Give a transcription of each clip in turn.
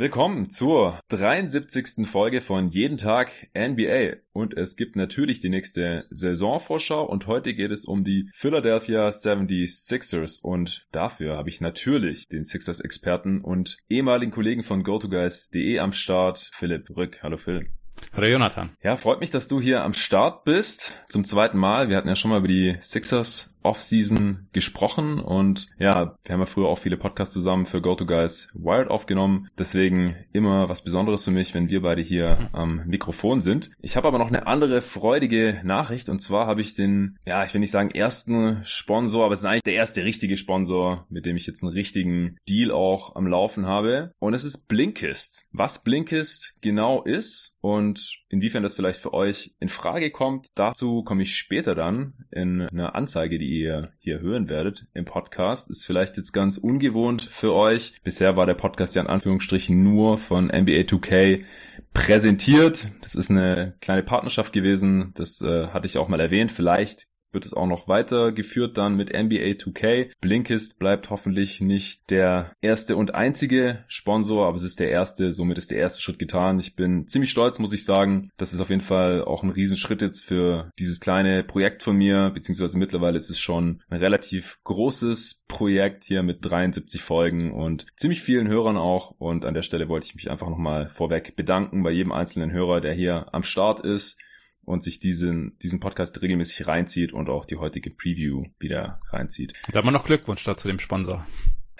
Willkommen zur 73. Folge von Jeden Tag NBA. Und es gibt natürlich die nächste Saisonvorschau und heute geht es um die Philadelphia 76ers und dafür habe ich natürlich den Sixers-Experten und ehemaligen Kollegen von GoToGuys.de am Start, Philipp Rück. Hallo Phil. Hallo Jonathan. Ja, freut mich, dass du hier am Start bist. Zum zweiten Mal. Wir hatten ja schon mal über die Sixers Offseason gesprochen und ja, wir haben ja früher auch viele Podcasts zusammen für GoToGuys Wired aufgenommen. Deswegen immer was Besonderes für mich, wenn wir beide hier am Mikrofon sind. Ich habe aber noch eine andere freudige Nachricht und zwar habe ich den, ja, ich will nicht sagen ersten Sponsor, aber es ist eigentlich der erste richtige Sponsor, mit dem ich jetzt einen richtigen Deal auch am Laufen habe. Und es ist Blinkist. Was Blinkist genau ist und inwiefern das vielleicht für euch in Frage kommt, dazu komme ich später dann in einer Anzeige, die ihr hier hören werdet im Podcast. Ist vielleicht jetzt ganz ungewohnt für euch. Bisher war der Podcast ja in Anführungsstrichen nur von NBA 2K präsentiert. Das ist eine kleine Partnerschaft gewesen. Das äh, hatte ich auch mal erwähnt. Vielleicht wird es auch noch weitergeführt dann mit NBA 2K. Blinkist bleibt hoffentlich nicht der erste und einzige Sponsor, aber es ist der erste, somit ist der erste Schritt getan. Ich bin ziemlich stolz, muss ich sagen. Das ist auf jeden Fall auch ein Riesenschritt jetzt für dieses kleine Projekt von mir, beziehungsweise mittlerweile ist es schon ein relativ großes Projekt hier mit 73 Folgen und ziemlich vielen Hörern auch. Und an der Stelle wollte ich mich einfach nochmal vorweg bedanken bei jedem einzelnen Hörer, der hier am Start ist und sich diesen, diesen Podcast regelmäßig reinzieht und auch die heutige Preview wieder reinzieht. Da haben noch Glückwunsch dazu dem Sponsor.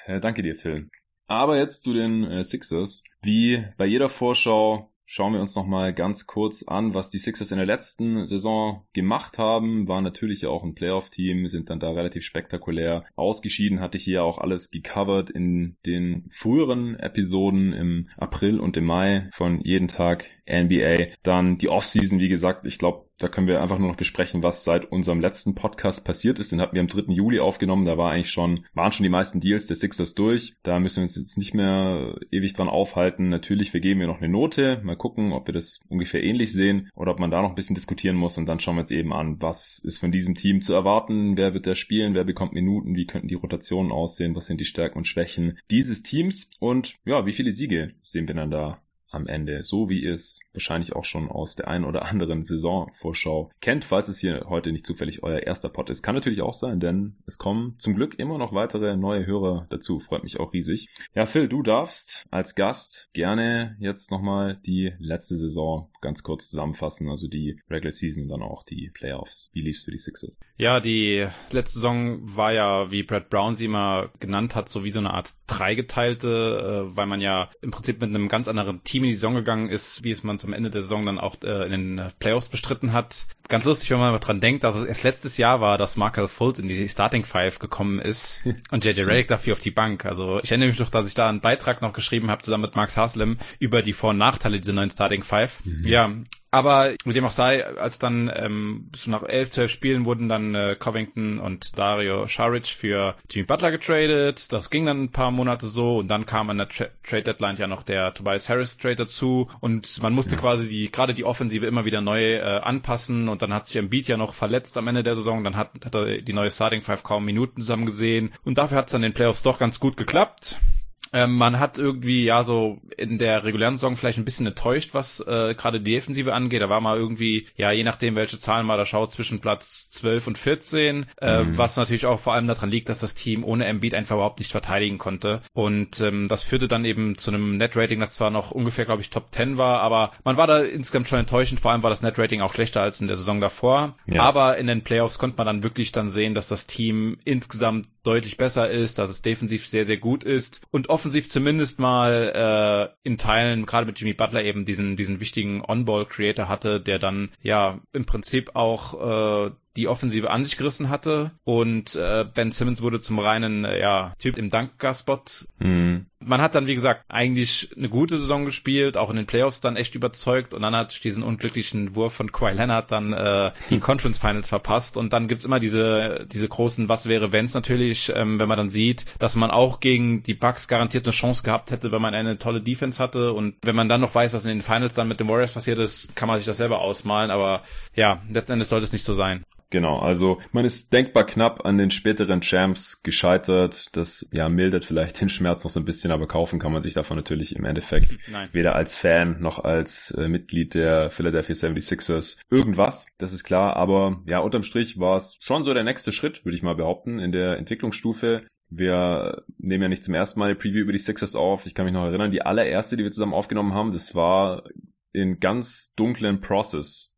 Äh, danke dir, Phil. Aber jetzt zu den äh, Sixers. Wie bei jeder Vorschau schauen wir uns nochmal ganz kurz an, was die Sixers in der letzten Saison gemacht haben. War natürlich auch ein Playoff-Team, sind dann da relativ spektakulär ausgeschieden. Hatte ich hier auch alles gecovert in den früheren Episoden im April und im Mai von jeden Tag NBA. Dann die Offseason, wie gesagt, ich glaube, da können wir einfach nur noch besprechen, was seit unserem letzten Podcast passiert ist. Den hatten wir am 3. Juli aufgenommen. Da war eigentlich schon, waren schon die meisten Deals der Sixers durch. Da müssen wir uns jetzt nicht mehr ewig dran aufhalten. Natürlich vergeben wir noch eine Note. Mal gucken, ob wir das ungefähr ähnlich sehen oder ob man da noch ein bisschen diskutieren muss. Und dann schauen wir uns eben an, was ist von diesem Team zu erwarten? Wer wird da spielen? Wer bekommt Minuten? Wie könnten die Rotationen aussehen? Was sind die Stärken und Schwächen dieses Teams? Und ja, wie viele Siege sehen wir dann da am Ende, so wie es wahrscheinlich auch schon aus der einen oder anderen Saisonvorschau kennt, falls es hier heute nicht zufällig euer erster Pod ist. Kann natürlich auch sein, denn es kommen zum Glück immer noch weitere neue Hörer dazu. Freut mich auch riesig. Ja, Phil, du darfst als Gast gerne jetzt nochmal die letzte Saison ganz kurz zusammenfassen, also die Regular Season und dann auch die Playoffs. Wie lief's für die Sixers? Ja, die letzte Saison war ja, wie Brad Brown sie immer genannt hat, so wie so eine Art dreigeteilte, äh, weil man ja im Prinzip mit einem ganz anderen Team Team in die Saison gegangen ist, wie es man zum Ende der Saison dann auch äh, in den äh, Playoffs bestritten hat. Ganz lustig, wenn man mal dran denkt, dass es erst letztes Jahr war, dass Markel Fultz in die Starting Five gekommen ist und JJ Redick dafür auf die Bank. Also ich erinnere mich noch, dass ich da einen Beitrag noch geschrieben habe, zusammen mit Max Haslem, über die Vor- und Nachteile dieser neuen Starting Five. Mhm. Ja, aber mit dem auch sei, als dann ähm, so nach elf, zwölf Spielen wurden dann äh, Covington und Dario Saric für Jimmy Butler getradet. Das ging dann ein paar Monate so und dann kam an der Tra Trade Deadline ja noch der Tobias Harris Trade dazu und man musste ja. quasi die gerade die Offensive immer wieder neu äh, anpassen und dann hat sich Embiid ja noch verletzt am Ende der Saison. Dann hat, hat er die neue Starting Five kaum Minuten zusammen gesehen und dafür hat es dann in den Playoffs doch ganz gut geklappt. Ähm, man hat irgendwie ja so in der regulären Saison vielleicht ein bisschen enttäuscht, was äh, gerade die Defensive angeht. Da war mal irgendwie, ja, je nachdem, welche Zahlen man da schaut, zwischen Platz 12 und 14, äh, mhm. was natürlich auch vor allem daran liegt, dass das Team ohne Embiid einfach überhaupt nicht verteidigen konnte. Und ähm, das führte dann eben zu einem Net-Rating, das zwar noch ungefähr, glaube ich, Top 10 war, aber man war da insgesamt schon enttäuschend. Vor allem war das Net-Rating auch schlechter als in der Saison davor. Ja. Aber in den Playoffs konnte man dann wirklich dann sehen, dass das Team insgesamt deutlich besser ist, dass es defensiv sehr, sehr gut ist und offensiv zumindest mal äh, in Teilen, gerade mit Jimmy Butler eben diesen, diesen wichtigen On-Ball-Creator hatte, der dann ja im Prinzip auch äh, die Offensive an sich gerissen hatte und äh, Ben Simmons wurde zum reinen äh, ja, Typ im Dankgar-Spot. Mhm. Man hat dann, wie gesagt, eigentlich eine gute Saison gespielt, auch in den Playoffs dann echt überzeugt und dann hat durch diesen unglücklichen Wurf von Kawhi Leonard dann äh, die Conference Finals verpasst und dann gibt's immer diese, diese großen Was wäre wenns natürlich, ähm, wenn man dann sieht, dass man auch gegen die Bucks garantiert eine Chance gehabt hätte, wenn man eine tolle Defense hatte und wenn man dann noch weiß, was in den Finals dann mit den Warriors passiert ist, kann man sich das selber ausmalen, aber ja, letzten Endes sollte es nicht so sein. Genau, also man ist denkbar knapp an den späteren Champs gescheitert. Das ja mildert vielleicht den Schmerz noch so ein bisschen, aber kaufen kann man sich davon natürlich im Endeffekt Nein. weder als Fan noch als äh, Mitglied der Philadelphia 76ers irgendwas. Das ist klar, aber ja, unterm Strich war es schon so der nächste Schritt, würde ich mal behaupten, in der Entwicklungsstufe. Wir nehmen ja nicht zum ersten Mal eine Preview über die Sixers auf. Ich kann mich noch erinnern, die allererste, die wir zusammen aufgenommen haben, das war in ganz dunklen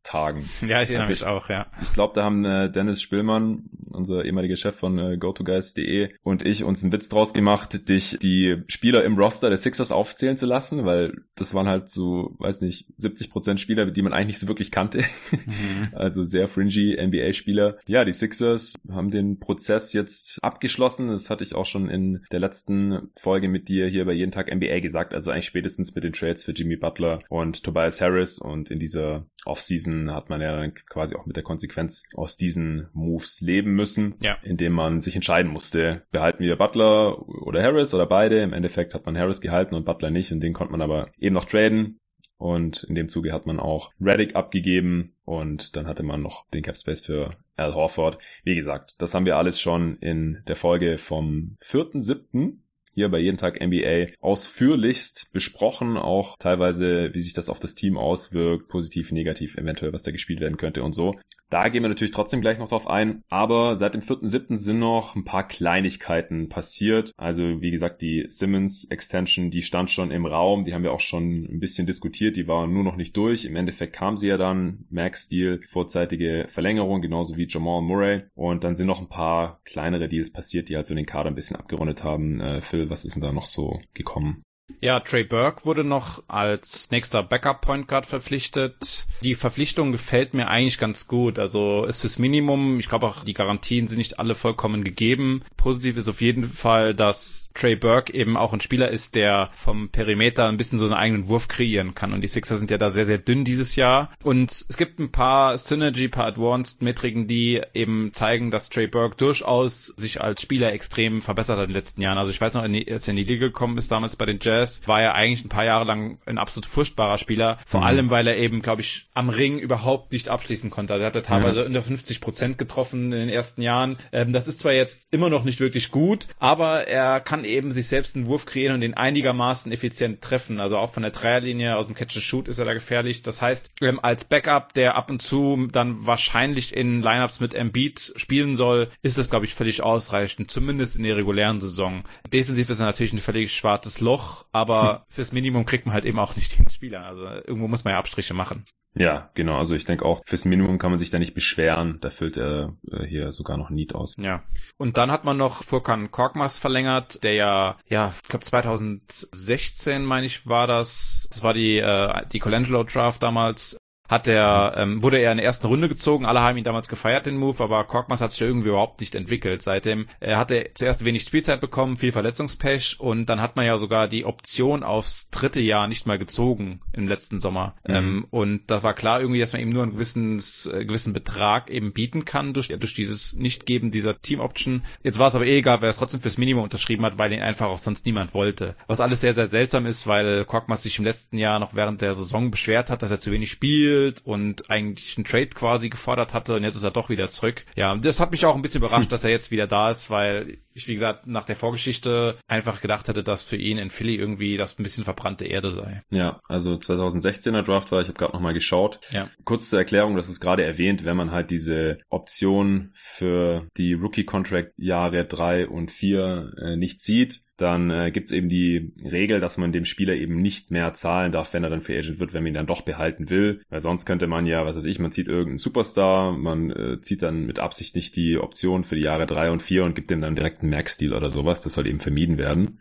Process-Tagen. Ja, ich erinnere also mich auch, ja. Ich glaube, da haben äh, Dennis Spillmann, unser ehemaliger Chef von äh, GoToGuys.de und ich uns einen Witz draus gemacht, dich die Spieler im Roster der Sixers aufzählen zu lassen, weil das waren halt so, weiß nicht, 70 Prozent Spieler, die man eigentlich nicht so wirklich kannte. Mhm. Also sehr fringy NBA-Spieler. Ja, die Sixers haben den Prozess jetzt abgeschlossen. Das hatte ich auch schon in der letzten Folge mit dir hier bei Jeden Tag NBA gesagt. Also eigentlich spätestens mit den Trades für Jimmy Butler und Tobias Tobias Harris und in dieser Offseason hat man ja dann quasi auch mit der Konsequenz aus diesen Moves leben müssen, ja. indem man sich entscheiden musste, behalten wir Butler oder Harris oder beide. Im Endeffekt hat man Harris gehalten und Butler nicht und den konnte man aber eben noch traden. Und in dem Zuge hat man auch Reddick abgegeben und dann hatte man noch den Cap Space für Al Horford. Wie gesagt, das haben wir alles schon in der Folge vom 4.7 hier bei Jeden Tag NBA ausführlichst besprochen, auch teilweise, wie sich das auf das Team auswirkt, positiv, negativ, eventuell, was da gespielt werden könnte und so. Da gehen wir natürlich trotzdem gleich noch drauf ein. Aber seit dem 4.7. sind noch ein paar Kleinigkeiten passiert. Also wie gesagt, die Simmons Extension, die stand schon im Raum. Die haben wir auch schon ein bisschen diskutiert. Die war nur noch nicht durch. Im Endeffekt kam sie ja dann. Max Deal, vorzeitige Verlängerung, genauso wie Jamal Murray. Und dann sind noch ein paar kleinere Deals passiert, die halt so den Kader ein bisschen abgerundet haben. Äh, Phil, was ist denn da noch so gekommen? Ja, Trey Burke wurde noch als nächster Backup Point Guard verpflichtet. Die Verpflichtung gefällt mir eigentlich ganz gut. Also ist das Minimum. Ich glaube auch die Garantien sind nicht alle vollkommen gegeben. Positiv ist auf jeden Fall, dass Trey Burke eben auch ein Spieler ist, der vom Perimeter ein bisschen so einen eigenen Wurf kreieren kann. Und die Sixers sind ja da sehr, sehr dünn dieses Jahr. Und es gibt ein paar Synergy, paar Advanced Metriken, die eben zeigen, dass Trey Burke durchaus sich als Spieler extrem verbessert hat in den letzten Jahren. Also ich weiß noch, als er in die Liga gekommen ist, damals bei den Jazz, Jazz war er eigentlich ein paar Jahre lang ein absolut furchtbarer Spieler. Vor mhm. allem, weil er eben, glaube ich, am Ring überhaupt nicht abschließen konnte. Also er hatte teilweise ja. unter 50 Prozent getroffen in den ersten Jahren. Ähm, das ist zwar jetzt immer noch nicht wirklich gut, aber er kann eben sich selbst einen Wurf kreieren und den einigermaßen effizient treffen. Also auch von der Dreierlinie aus dem Catch-and-Shoot ist er da gefährlich. Das heißt, ähm, als Backup, der ab und zu dann wahrscheinlich in Lineups mit Embiid spielen soll, ist es, glaube ich, völlig ausreichend. Zumindest in der regulären Saison. Defensiv ist er natürlich ein völlig schwarzes Loch, aber fürs Minimum kriegt man halt eben auch nicht den Spieler. Also irgendwo muss man ja Abstriche machen. Ja, genau. Also ich denke auch, fürs Minimum kann man sich da nicht beschweren. Da füllt er äh, hier sogar noch Need aus. Ja. Und dann hat man noch Furkan Korkmaz verlängert, der ja, ja, ich glaube 2016, meine ich, war das. Das war die, äh, die Colangelo Draft damals hat er, ähm, wurde er in der ersten Runde gezogen. Alle haben ihn damals gefeiert, den Move, aber Korkmaz hat sich irgendwie überhaupt nicht entwickelt. Seitdem er hatte zuerst wenig Spielzeit bekommen, viel Verletzungspech und dann hat man ja sogar die Option aufs dritte Jahr nicht mal gezogen im letzten Sommer. Mhm. Ähm, und das war klar irgendwie, dass man ihm nur einen gewissen, äh, gewissen Betrag eben bieten kann durch, durch dieses Nichtgeben dieser Team-Option. Jetzt war es aber eh egal, weil er es trotzdem fürs Minimum unterschrieben hat, weil ihn einfach auch sonst niemand wollte. Was alles sehr, sehr seltsam ist, weil Korkmaz sich im letzten Jahr noch während der Saison beschwert hat, dass er zu wenig spielt gespielt und eigentlich einen Trade quasi gefordert hatte und jetzt ist er doch wieder zurück. Ja, das hat mich auch ein bisschen überrascht, dass er jetzt wieder da ist, weil ich, wie gesagt, nach der Vorgeschichte einfach gedacht hätte, dass für ihn in Philly irgendwie das ein bisschen verbrannte Erde sei. Ja, also 2016er Draft war, ich habe gerade nochmal geschaut. Ja. Kurz zur Erklärung, das ist gerade erwähnt, wenn man halt diese Option für die Rookie-Contract Jahre drei und vier äh, nicht sieht, dann äh, gibt es eben die Regel, dass man dem Spieler eben nicht mehr zahlen darf, wenn er dann Free Agent wird, wenn man ihn dann doch behalten will. Weil sonst könnte man ja, was weiß ich, man zieht irgendeinen Superstar, man äh, zieht dann mit Absicht nicht die Option für die Jahre drei und vier und gibt dem dann direkt einen Max-Deal oder sowas. Das soll eben vermieden werden.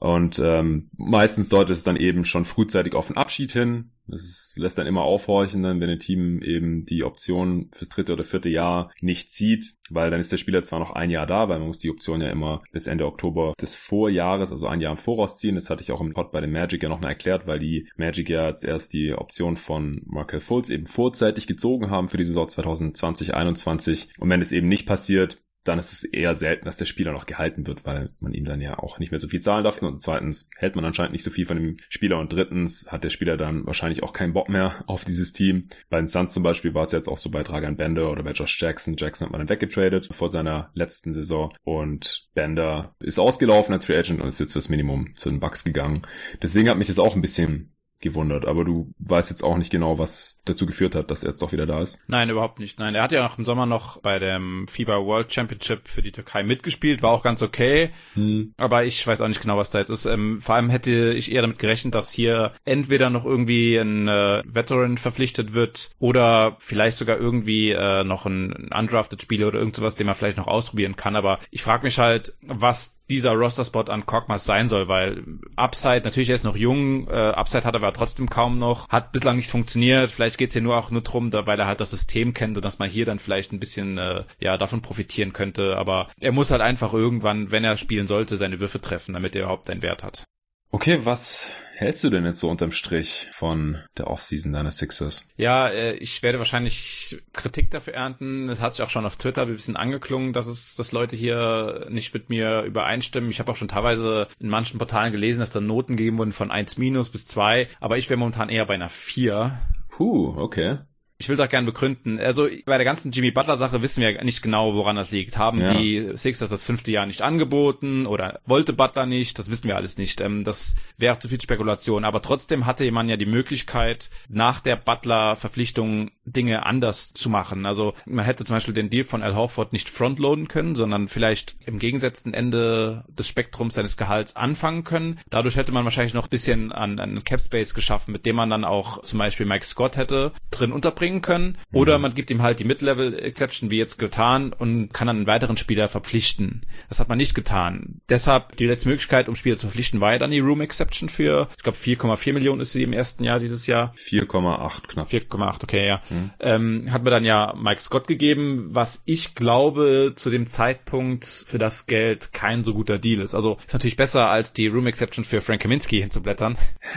Und ähm, meistens deutet es dann eben schon frühzeitig auf den Abschied hin. Das lässt dann immer aufhorchen, dann, wenn ein Team eben die Option fürs dritte oder vierte Jahr nicht zieht, weil dann ist der Spieler zwar noch ein Jahr da, weil man muss die Option ja immer bis Ende Oktober des Vorjahres, also ein Jahr im Voraus ziehen. Das hatte ich auch im Pod bei den Magic ja nochmal erklärt, weil die Magic ja jetzt erst die Option von Markel Fultz eben vorzeitig gezogen haben für die Saison 2020-21. Und wenn es eben nicht passiert, dann ist es eher selten, dass der Spieler noch gehalten wird, weil man ihm dann ja auch nicht mehr so viel zahlen darf. Und zweitens hält man anscheinend nicht so viel von dem Spieler und drittens hat der Spieler dann wahrscheinlich auch keinen Bock mehr auf dieses Team. Bei den Suns zum Beispiel war es jetzt auch so bei Dragan Bender oder bei Josh Jackson. Jackson hat man dann weggetradet vor seiner letzten Saison und Bender ist ausgelaufen als Free Agent und ist jetzt fürs Minimum zu den Bucks gegangen. Deswegen hat mich das auch ein bisschen gewundert, aber du weißt jetzt auch nicht genau, was dazu geführt hat, dass er jetzt doch wieder da ist. Nein, überhaupt nicht. Nein, er hat ja auch im Sommer noch bei dem FIBA World Championship für die Türkei mitgespielt, war auch ganz okay, hm. aber ich weiß auch nicht genau, was da jetzt ist. Ähm, vor allem hätte ich eher damit gerechnet, dass hier entweder noch irgendwie ein äh, Veteran verpflichtet wird oder vielleicht sogar irgendwie äh, noch ein, ein undrafted Spieler oder irgend sowas, den man vielleicht noch ausprobieren kann, aber ich frage mich halt, was dieser Roster-Spot an Korkmaz sein soll, weil Upside, natürlich er ist noch jung, äh, Upside hat er aber trotzdem kaum noch, hat bislang nicht funktioniert, vielleicht geht's hier nur auch nur drum, da, weil er halt das System kennt und dass man hier dann vielleicht ein bisschen äh, ja davon profitieren könnte, aber er muss halt einfach irgendwann, wenn er spielen sollte, seine Würfe treffen, damit er überhaupt einen Wert hat. Okay, was hältst du denn jetzt so unterm Strich von der Offseason deiner Sixers? Ja, äh, ich werde wahrscheinlich Kritik dafür ernten. Es hat sich auch schon auf Twitter ein bisschen angeklungen, dass es, dass Leute hier nicht mit mir übereinstimmen. Ich habe auch schon teilweise in manchen Portalen gelesen, dass da Noten gegeben wurden von 1 minus bis 2, aber ich wäre momentan eher bei einer 4. Puh, okay. Ich will das gerne begründen. Also bei der ganzen Jimmy Butler Sache wissen wir nicht genau, woran das liegt. Haben ja. die Sixers das fünfte Jahr nicht angeboten oder wollte Butler nicht? Das wissen wir alles nicht. Ähm, das wäre zu viel Spekulation. Aber trotzdem hatte man ja die Möglichkeit, nach der Butler Verpflichtung Dinge anders zu machen. Also man hätte zum Beispiel den Deal von Al Horford nicht frontloaden können, sondern vielleicht im gegensetzten Ende des Spektrums seines Gehalts anfangen können. Dadurch hätte man wahrscheinlich noch ein bisschen an, an Cap Space geschaffen, mit dem man dann auch zum Beispiel Mike Scott hätte drin unterbringen bringen können. Oder mhm. man gibt ihm halt die Mid-Level-Exception wie jetzt getan und kann dann einen weiteren Spieler verpflichten. Das hat man nicht getan. Deshalb die letzte Möglichkeit, um Spieler zu verpflichten, war ja dann die Room-Exception für, ich glaube 4,4 Millionen ist sie im ersten Jahr dieses Jahr. 4,8 knapp. 4,8, okay, ja. Mhm. Ähm, hat mir dann ja Mike Scott gegeben, was ich glaube zu dem Zeitpunkt für das Geld kein so guter Deal ist. Also ist natürlich besser als die Room Exception für Frank Kaminski hinzublättern.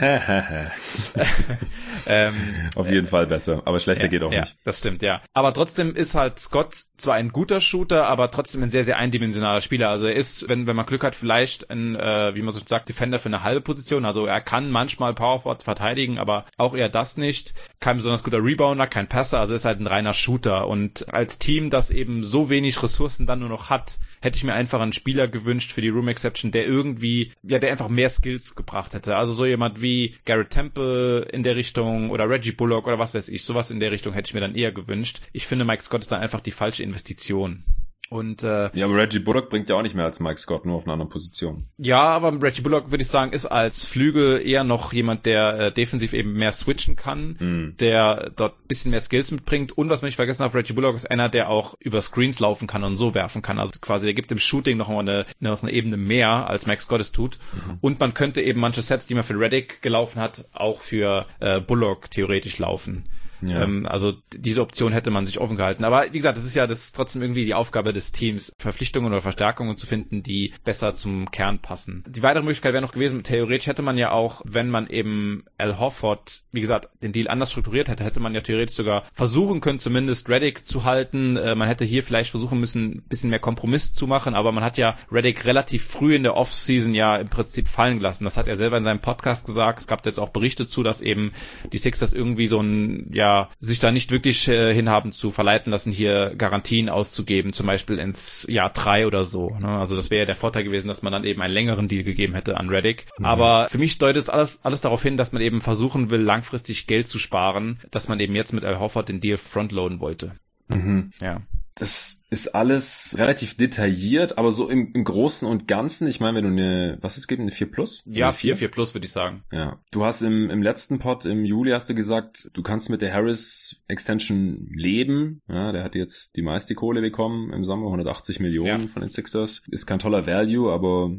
ähm, Auf jeden äh, Fall besser, aber schlechter ja, geht auch ja, nicht. Das stimmt, ja. Aber trotzdem ist halt Scott zwar ein guter Shooter, aber trotzdem ein sehr, sehr eindimensionaler Spieler. Also er ist, wenn, wenn man Glück hat, vielleicht ein, äh, wie man so sagt, Defender für eine halbe Position. Also er kann manchmal Powerforwards verteidigen, aber auch eher das nicht. Kein besonders guter Rebounder, kein Passer, also ist halt ein reiner Shooter. Und als Team, das eben so wenig Ressourcen dann nur noch hat, hätte ich mir einfach einen Spieler gewünscht für die Room Exception, der irgendwie, ja, der einfach mehr Skills gebracht hätte. Also so jemand wie Garrett Temple in der Richtung oder Reggie Bullock oder was weiß ich, sowas in der Richtung hätte ich mir dann eher gewünscht. Ich finde, Mike Scott ist dann einfach die falsche Investition. Und äh, ja, aber Reggie Bullock bringt ja auch nicht mehr als Mike Scott, nur auf einer anderen Position. Ja, aber Reggie Bullock würde ich sagen, ist als Flügel eher noch jemand, der äh, defensiv eben mehr switchen kann, mm. der dort bisschen mehr Skills mitbringt. Und was man nicht vergessen darf, Reggie Bullock ist einer, der auch über Screens laufen kann und so werfen kann. Also quasi, der gibt im Shooting noch eine, noch eine Ebene mehr, als Mike Scott es tut. Mhm. Und man könnte eben manche Sets, die man für Reddick gelaufen hat, auch für äh, Bullock theoretisch laufen. Ja. Ähm, also diese Option hätte man sich offen gehalten. Aber wie gesagt, das ist ja das ist trotzdem irgendwie die Aufgabe des Teams, Verpflichtungen oder Verstärkungen zu finden, die besser zum Kern passen. Die weitere Möglichkeit wäre noch gewesen, theoretisch hätte man ja auch, wenn man eben Al Hofford, wie gesagt, den Deal anders strukturiert hätte, hätte man ja theoretisch sogar versuchen können, zumindest Reddick zu halten. Äh, man hätte hier vielleicht versuchen müssen, ein bisschen mehr Kompromiss zu machen, aber man hat ja Reddick relativ früh in der Offseason ja im Prinzip fallen gelassen. Das hat er selber in seinem Podcast gesagt. Es gab jetzt auch Berichte zu, dass eben die Sixers irgendwie so ein, ja, sich da nicht wirklich äh, hinhaben zu verleiten lassen, hier Garantien auszugeben, zum Beispiel ins Jahr drei oder so. Ne? Also das wäre ja der Vorteil gewesen, dass man dann eben einen längeren Deal gegeben hätte an Reddick. Mhm. Aber für mich deutet es alles, alles darauf hin, dass man eben versuchen will, langfristig Geld zu sparen, dass man eben jetzt mit Al Hoffert den Deal frontloaden wollte. Mhm. Ja das ist alles relativ detailliert, aber so im, im Großen und Ganzen, ich meine, wenn du eine, was ist, gibt eine 4 Plus? Ja, 4, 4 Plus würde ich sagen. Ja. Du hast im, im letzten Pod im Juli hast du gesagt, du kannst mit der Harris Extension leben. Ja, der hat jetzt die meiste Kohle bekommen im Sommer, 180 Millionen ja. von den Sixers. Ist kein toller Value, aber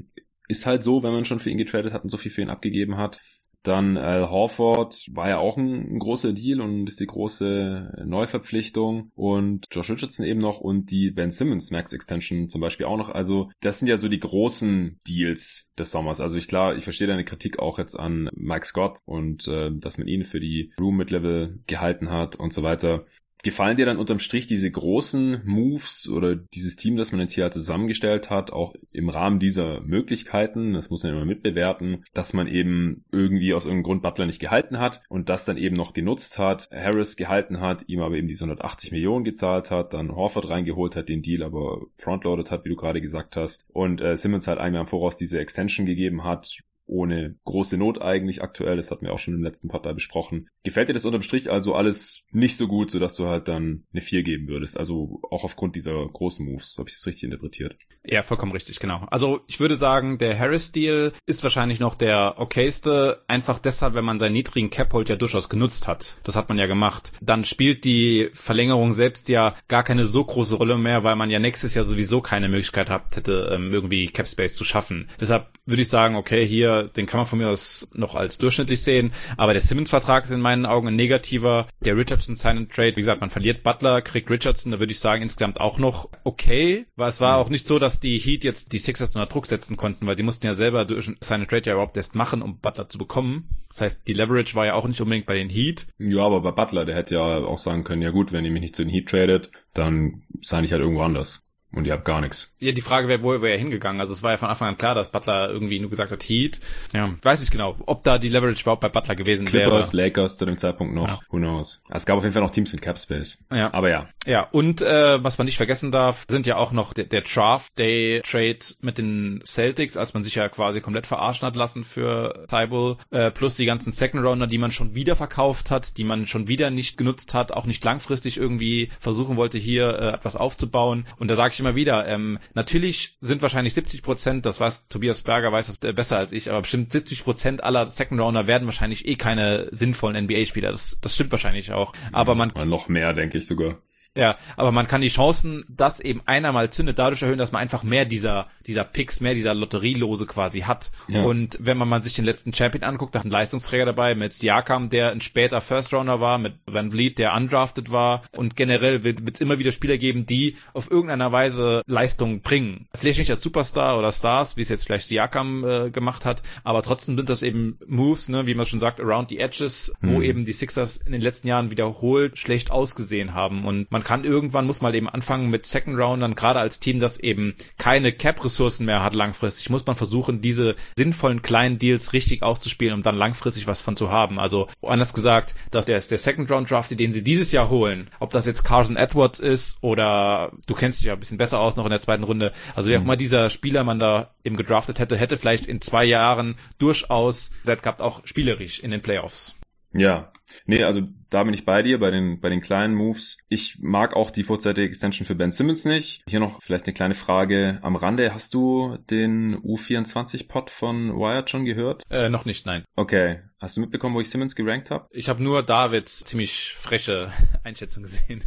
ist halt so, wenn man schon für ihn getradet hat und so viel für ihn abgegeben hat. Dann Al Horford war ja auch ein, ein, großer Deal und ist die große Neuverpflichtung und Josh Richardson eben noch und die Ben Simmons Max Extension zum Beispiel auch noch. Also das sind ja so die großen Deals des Sommers. Also ich klar, ich verstehe deine Kritik auch jetzt an Mike Scott und äh, dass man ihn für die Room Mid-Level gehalten hat und so weiter. Gefallen dir dann unterm Strich diese großen Moves oder dieses Team, das man jetzt hier zusammengestellt hat, auch im Rahmen dieser Möglichkeiten, das muss man immer mitbewerten, dass man eben irgendwie aus irgendeinem Grund Butler nicht gehalten hat und das dann eben noch genutzt hat, Harris gehalten hat, ihm aber eben diese 180 Millionen gezahlt hat, dann Horford reingeholt hat, den Deal aber frontloaded hat, wie du gerade gesagt hast und äh, Simmons halt einmal im Voraus diese Extension gegeben hat, ohne große Not eigentlich aktuell. Das hatten wir auch schon im letzten Part da besprochen. Gefällt dir das unterm Strich also alles nicht so gut, sodass du halt dann eine 4 geben würdest? Also auch aufgrund dieser großen Moves. Habe ich das richtig interpretiert? Ja, vollkommen richtig, genau. Also ich würde sagen, der Harris-Deal ist wahrscheinlich noch der okayste, einfach deshalb, wenn man seinen niedrigen Cap-Hold ja durchaus genutzt hat. Das hat man ja gemacht. Dann spielt die Verlängerung selbst ja gar keine so große Rolle mehr, weil man ja nächstes Jahr sowieso keine Möglichkeit hat, hätte, ähm, irgendwie Cap-Space zu schaffen. Deshalb würde ich sagen, okay, hier den kann man von mir aus noch als durchschnittlich sehen, aber der Simmons-Vertrag ist in meinen Augen ein negativer. Der Richardson Sign and Trade, wie gesagt, man verliert Butler, kriegt Richardson, da würde ich sagen, insgesamt auch noch okay, weil es war auch nicht so, dass die Heat jetzt die Sixers unter Druck setzen konnten, weil sie mussten ja selber durch Sign and Trade ja überhaupt erst machen, um Butler zu bekommen. Das heißt, die Leverage war ja auch nicht unbedingt bei den Heat. Ja, aber bei Butler, der hätte ja auch sagen können, ja gut, wenn ihr mich nicht zu den Heat tradet, dann sign ich halt irgendwo anders. Und ihr habt gar nichts. Ja, die Frage wäre, wo wäre er hingegangen? Also es war ja von Anfang an klar, dass Butler irgendwie nur gesagt hat, Heat. Ja, weiß ich genau, ob da die Leverage überhaupt bei Butler gewesen Clippers, wäre. Clippers, Lakers zu dem Zeitpunkt noch. Ja. Who knows? Es gab auf jeden Fall noch Teams mit Cap Space. Ja. Aber ja. Ja, und äh, was man nicht vergessen darf, sind ja auch noch der, der Draft Day Trade mit den Celtics, als man sich ja quasi komplett verarschen hat lassen für Thibault, äh, plus die ganzen Second Rounder, die man schon wieder verkauft hat, die man schon wieder nicht genutzt hat, auch nicht langfristig irgendwie versuchen wollte, hier äh, etwas aufzubauen. Und da sage ich immer wieder, ähm, Natürlich sind wahrscheinlich 70 Prozent, das weiß Tobias Berger weiß das besser als ich, aber bestimmt 70 Prozent aller Second Rounder werden wahrscheinlich eh keine sinnvollen NBA-Spieler. Das, das stimmt wahrscheinlich auch. Aber man. Noch mehr, denke ich sogar. Ja, aber man kann die Chancen, dass eben einer mal zündet, dadurch erhöhen, dass man einfach mehr dieser, dieser Picks, mehr dieser Lotterielose quasi hat. Ja. Und wenn man mal sich den letzten Champion anguckt, da sind Leistungsträger dabei mit Siakam, der ein später First Rounder war, mit Van Vliet, der undrafted war. Und generell wird es immer wieder Spieler geben, die auf irgendeiner Weise Leistung bringen. Vielleicht nicht als Superstar oder Stars, wie es jetzt vielleicht Siakam äh, gemacht hat, aber trotzdem sind das eben Moves, ne, wie man schon sagt, around the edges, mhm. wo eben die Sixers in den letzten Jahren wiederholt schlecht ausgesehen haben. Und man kann irgendwann, muss mal eben anfangen mit Second Roundern, gerade als Team, das eben keine Cap-Ressourcen mehr hat langfristig, muss man versuchen, diese sinnvollen kleinen Deals richtig auszuspielen, um dann langfristig was von zu haben. Also anders gesagt, dass der, der Second Round Draft, den sie dieses Jahr holen, ob das jetzt Carson Edwards ist oder du kennst dich ja ein bisschen besser aus noch in der zweiten Runde, also wer auch mhm. immer dieser Spieler man da eben gedraftet hätte, hätte vielleicht in zwei Jahren durchaus Wert gehabt, auch spielerisch in den Playoffs. Ja, nee, also da bin ich bei dir, bei den, bei den kleinen Moves. Ich mag auch die vorzeitige Extension für Ben Simmons nicht. Hier noch vielleicht eine kleine Frage am Rande. Hast du den U24-Pod von Wired schon gehört? Äh, noch nicht, nein. Okay. Hast du mitbekommen, wo ich Simmons gerankt habe? Ich habe nur Davids ziemlich freche Einschätzung gesehen.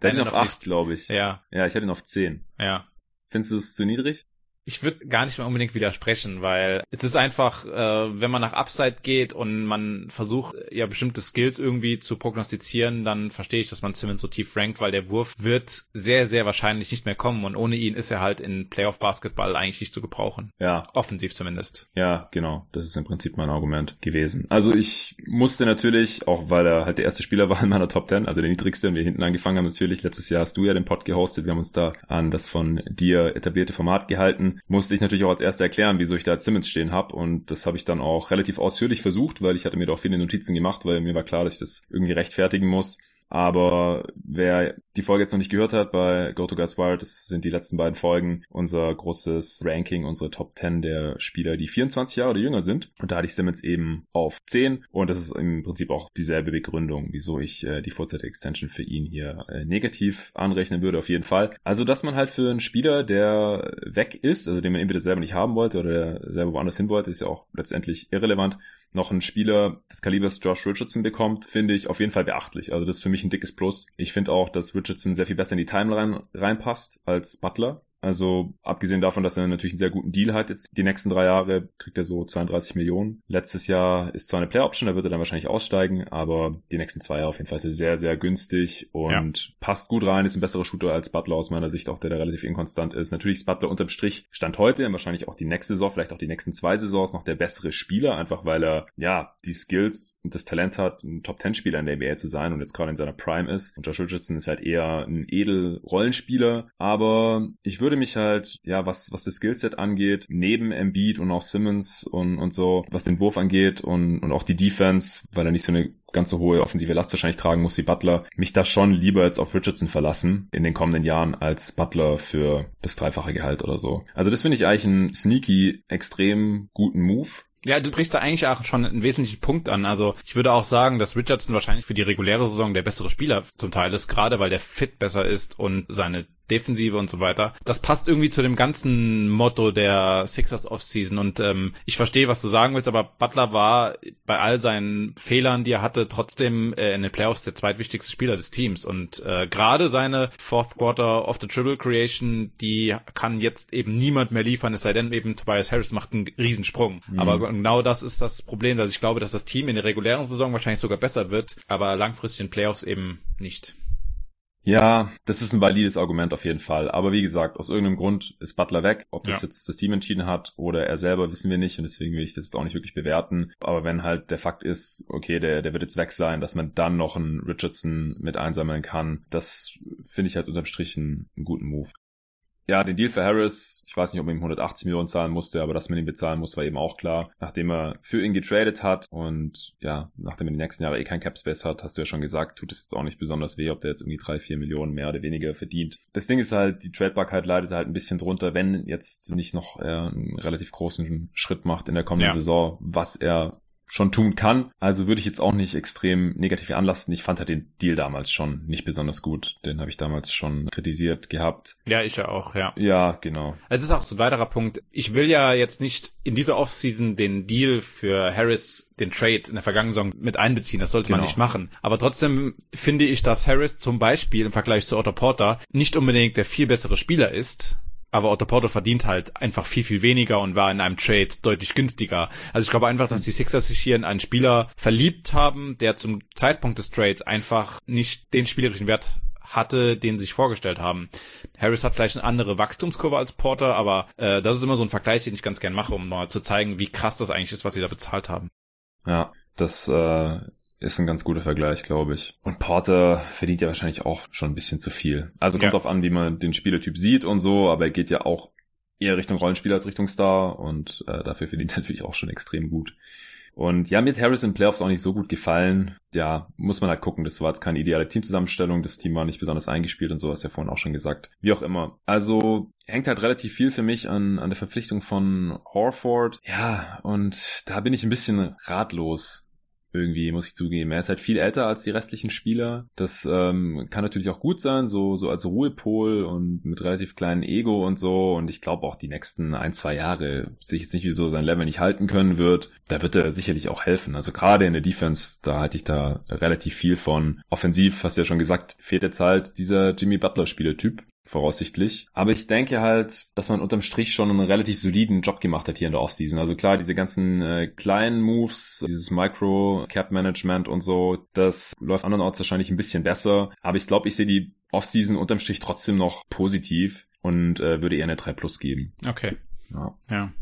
Der hat ihn auf 8, glaube ich. Ja. Ja, ich hatte ihn auf 10. Ja. Findest du es zu niedrig? Ich würde gar nicht mehr unbedingt widersprechen, weil es ist einfach, äh, wenn man nach Upside geht und man versucht, ja bestimmte Skills irgendwie zu prognostizieren, dann verstehe ich, dass man Simmons so tief rankt, weil der Wurf wird sehr, sehr wahrscheinlich nicht mehr kommen und ohne ihn ist er halt in Playoff-Basketball eigentlich nicht zu gebrauchen. Ja. Offensiv zumindest. Ja, genau. Das ist im Prinzip mein Argument gewesen. Also ich musste natürlich, auch weil er halt der erste Spieler war in meiner Top 10, also der niedrigste, und wir hinten angefangen haben, natürlich, letztes Jahr hast du ja den Pod gehostet, wir haben uns da an das von dir etablierte Format gehalten musste ich natürlich auch als erster erklären, wieso ich da Simmons stehen habe. Und das habe ich dann auch relativ ausführlich versucht, weil ich hatte mir doch viele Notizen gemacht, weil mir war klar, dass ich das irgendwie rechtfertigen muss. Aber wer die Folge jetzt noch nicht gehört hat bei Go to Guys Wild, das sind die letzten beiden Folgen, unser großes Ranking, unsere Top 10 der Spieler, die 24 Jahre oder jünger sind. Und da hatte ich Simmons eben auf 10. Und das ist im Prinzip auch dieselbe Begründung, wieso ich äh, die vorzeitige Extension für ihn hier äh, negativ anrechnen würde, auf jeden Fall. Also, dass man halt für einen Spieler, der weg ist, also den man entweder selber nicht haben wollte oder selber woanders hin wollte, ist ja auch letztendlich irrelevant, noch einen Spieler des Kalibers Josh Richardson bekommt, finde ich auf jeden Fall beachtlich. Also das ist für mich ein dickes Plus. Ich finde auch, dass Richardson sehr viel besser in die Timeline reinpasst als Butler. Also abgesehen davon, dass er natürlich einen sehr guten Deal hat, jetzt die nächsten drei Jahre kriegt er so 32 Millionen. Letztes Jahr ist zwar eine Player Option, da wird er dann wahrscheinlich aussteigen, aber die nächsten zwei Jahre auf jeden Fall sehr, sehr günstig und ja. passt gut rein, ist ein besserer Shooter als Butler aus meiner Sicht, auch der da relativ inkonstant ist. Natürlich ist Butler unterm Strich Stand heute, wahrscheinlich auch die nächste Saison, vielleicht auch die nächsten zwei Saisons noch der bessere Spieler, einfach weil er ja die Skills und das Talent hat, ein Top-10-Spieler in der NBA zu sein und jetzt gerade in seiner Prime ist. Und Josh Richardson ist halt eher ein edel Rollenspieler, aber ich würde mich halt, ja, was, was das Skillset angeht, neben Embiid und auch Simmons und, und so, was den Wurf angeht und, und auch die Defense, weil er nicht so eine ganz so hohe offensive Last wahrscheinlich tragen muss wie Butler, mich da schon lieber jetzt auf Richardson verlassen in den kommenden Jahren als Butler für das dreifache Gehalt oder so. Also das finde ich eigentlich einen sneaky, extrem guten Move. Ja, du brichst da eigentlich auch schon einen wesentlichen Punkt an. Also ich würde auch sagen, dass Richardson wahrscheinlich für die reguläre Saison der bessere Spieler zum Teil ist, gerade weil der Fit besser ist und seine Defensive und so weiter. Das passt irgendwie zu dem ganzen Motto der Sixers Offseason und ähm, ich verstehe, was du sagen willst, aber Butler war bei all seinen Fehlern, die er hatte, trotzdem äh, in den Playoffs der zweitwichtigste Spieler des Teams und äh, gerade seine Fourth Quarter of the Triple Creation, die kann jetzt eben niemand mehr liefern, es sei denn eben Tobias Harris macht einen Riesensprung. Mhm. Aber genau das ist das Problem, dass ich glaube, dass das Team in der regulären Saison wahrscheinlich sogar besser wird, aber langfristig in Playoffs eben nicht. Ja, das ist ein valides Argument auf jeden Fall. Aber wie gesagt, aus irgendeinem Grund ist Butler weg. Ob das ja. jetzt das Team entschieden hat oder er selber, wissen wir nicht. Und deswegen will ich das jetzt auch nicht wirklich bewerten. Aber wenn halt der Fakt ist, okay, der, der wird jetzt weg sein, dass man dann noch einen Richardson mit einsammeln kann, das finde ich halt unterm Strich einen, einen guten Move ja, den Deal für Harris, ich weiß nicht, ob man ihm 180 Millionen zahlen musste, aber dass man ihn bezahlen muss, war eben auch klar. Nachdem er für ihn getradet hat und ja, nachdem er die nächsten Jahre eh kein Cap Space hat, hast du ja schon gesagt, tut es jetzt auch nicht besonders weh, ob der jetzt irgendwie drei, vier Millionen mehr oder weniger verdient. Das Ding ist halt, die Tradebarkeit leidet halt ein bisschen drunter, wenn jetzt nicht noch äh, einen relativ großen Schritt macht in der kommenden ja. Saison, was er schon tun kann. Also würde ich jetzt auch nicht extrem negativ anlassen. Ich fand halt den Deal damals schon nicht besonders gut. Den habe ich damals schon kritisiert gehabt. Ja, ich ja auch, ja. Ja, genau. Es ist auch so ein weiterer Punkt. Ich will ja jetzt nicht in dieser Offseason den Deal für Harris, den Trade in der vergangenen Saison mit einbeziehen. Das sollte genau. man nicht machen. Aber trotzdem finde ich, dass Harris zum Beispiel im Vergleich zu Otto Porter nicht unbedingt der viel bessere Spieler ist aber Otto Porto verdient halt einfach viel, viel weniger und war in einem Trade deutlich günstiger. Also ich glaube einfach, dass die Sixers sich hier in einen Spieler verliebt haben, der zum Zeitpunkt des Trades einfach nicht den spielerischen Wert hatte, den sie sich vorgestellt haben. Harris hat vielleicht eine andere Wachstumskurve als Porter, aber äh, das ist immer so ein Vergleich, den ich ganz gern mache, um mal zu zeigen, wie krass das eigentlich ist, was sie da bezahlt haben. Ja, das äh, ist ein ganz guter Vergleich, glaube ich. Und Porter verdient ja wahrscheinlich auch schon ein bisschen zu viel. Also kommt ja. drauf an, wie man den Spielertyp sieht und so, aber er geht ja auch eher Richtung Rollenspieler als Richtung Star und äh, dafür verdient er natürlich auch schon extrem gut. Und ja, mir hat Harris in Playoffs auch nicht so gut gefallen. Ja, muss man halt gucken. Das war jetzt keine ideale Teamzusammenstellung. Das Team war nicht besonders eingespielt und so, hast du ja vorhin auch schon gesagt. Wie auch immer. Also hängt halt relativ viel für mich an, an der Verpflichtung von Horford. Ja, und da bin ich ein bisschen ratlos irgendwie, muss ich zugeben. Er ist halt viel älter als die restlichen Spieler. Das ähm, kann natürlich auch gut sein, so, so als Ruhepol und mit relativ kleinem Ego und so. Und ich glaube auch die nächsten ein, zwei Jahre sehe ich jetzt nicht, wieso sein Level nicht halten können wird. Da wird er sicherlich auch helfen. Also gerade in der Defense, da halte ich da relativ viel von. Offensiv, hast du ja schon gesagt, fehlt jetzt halt dieser Jimmy Butler-Spielertyp voraussichtlich. Aber ich denke halt, dass man unterm Strich schon einen relativ soliden Job gemacht hat hier in der Offseason. Also klar, diese ganzen äh, kleinen Moves, dieses Micro-Cap-Management und so, das läuft andernorts wahrscheinlich ein bisschen besser. Aber ich glaube, ich sehe die Offseason unterm Strich trotzdem noch positiv und äh, würde eher eine 3 Plus geben. Okay. Ja. ja.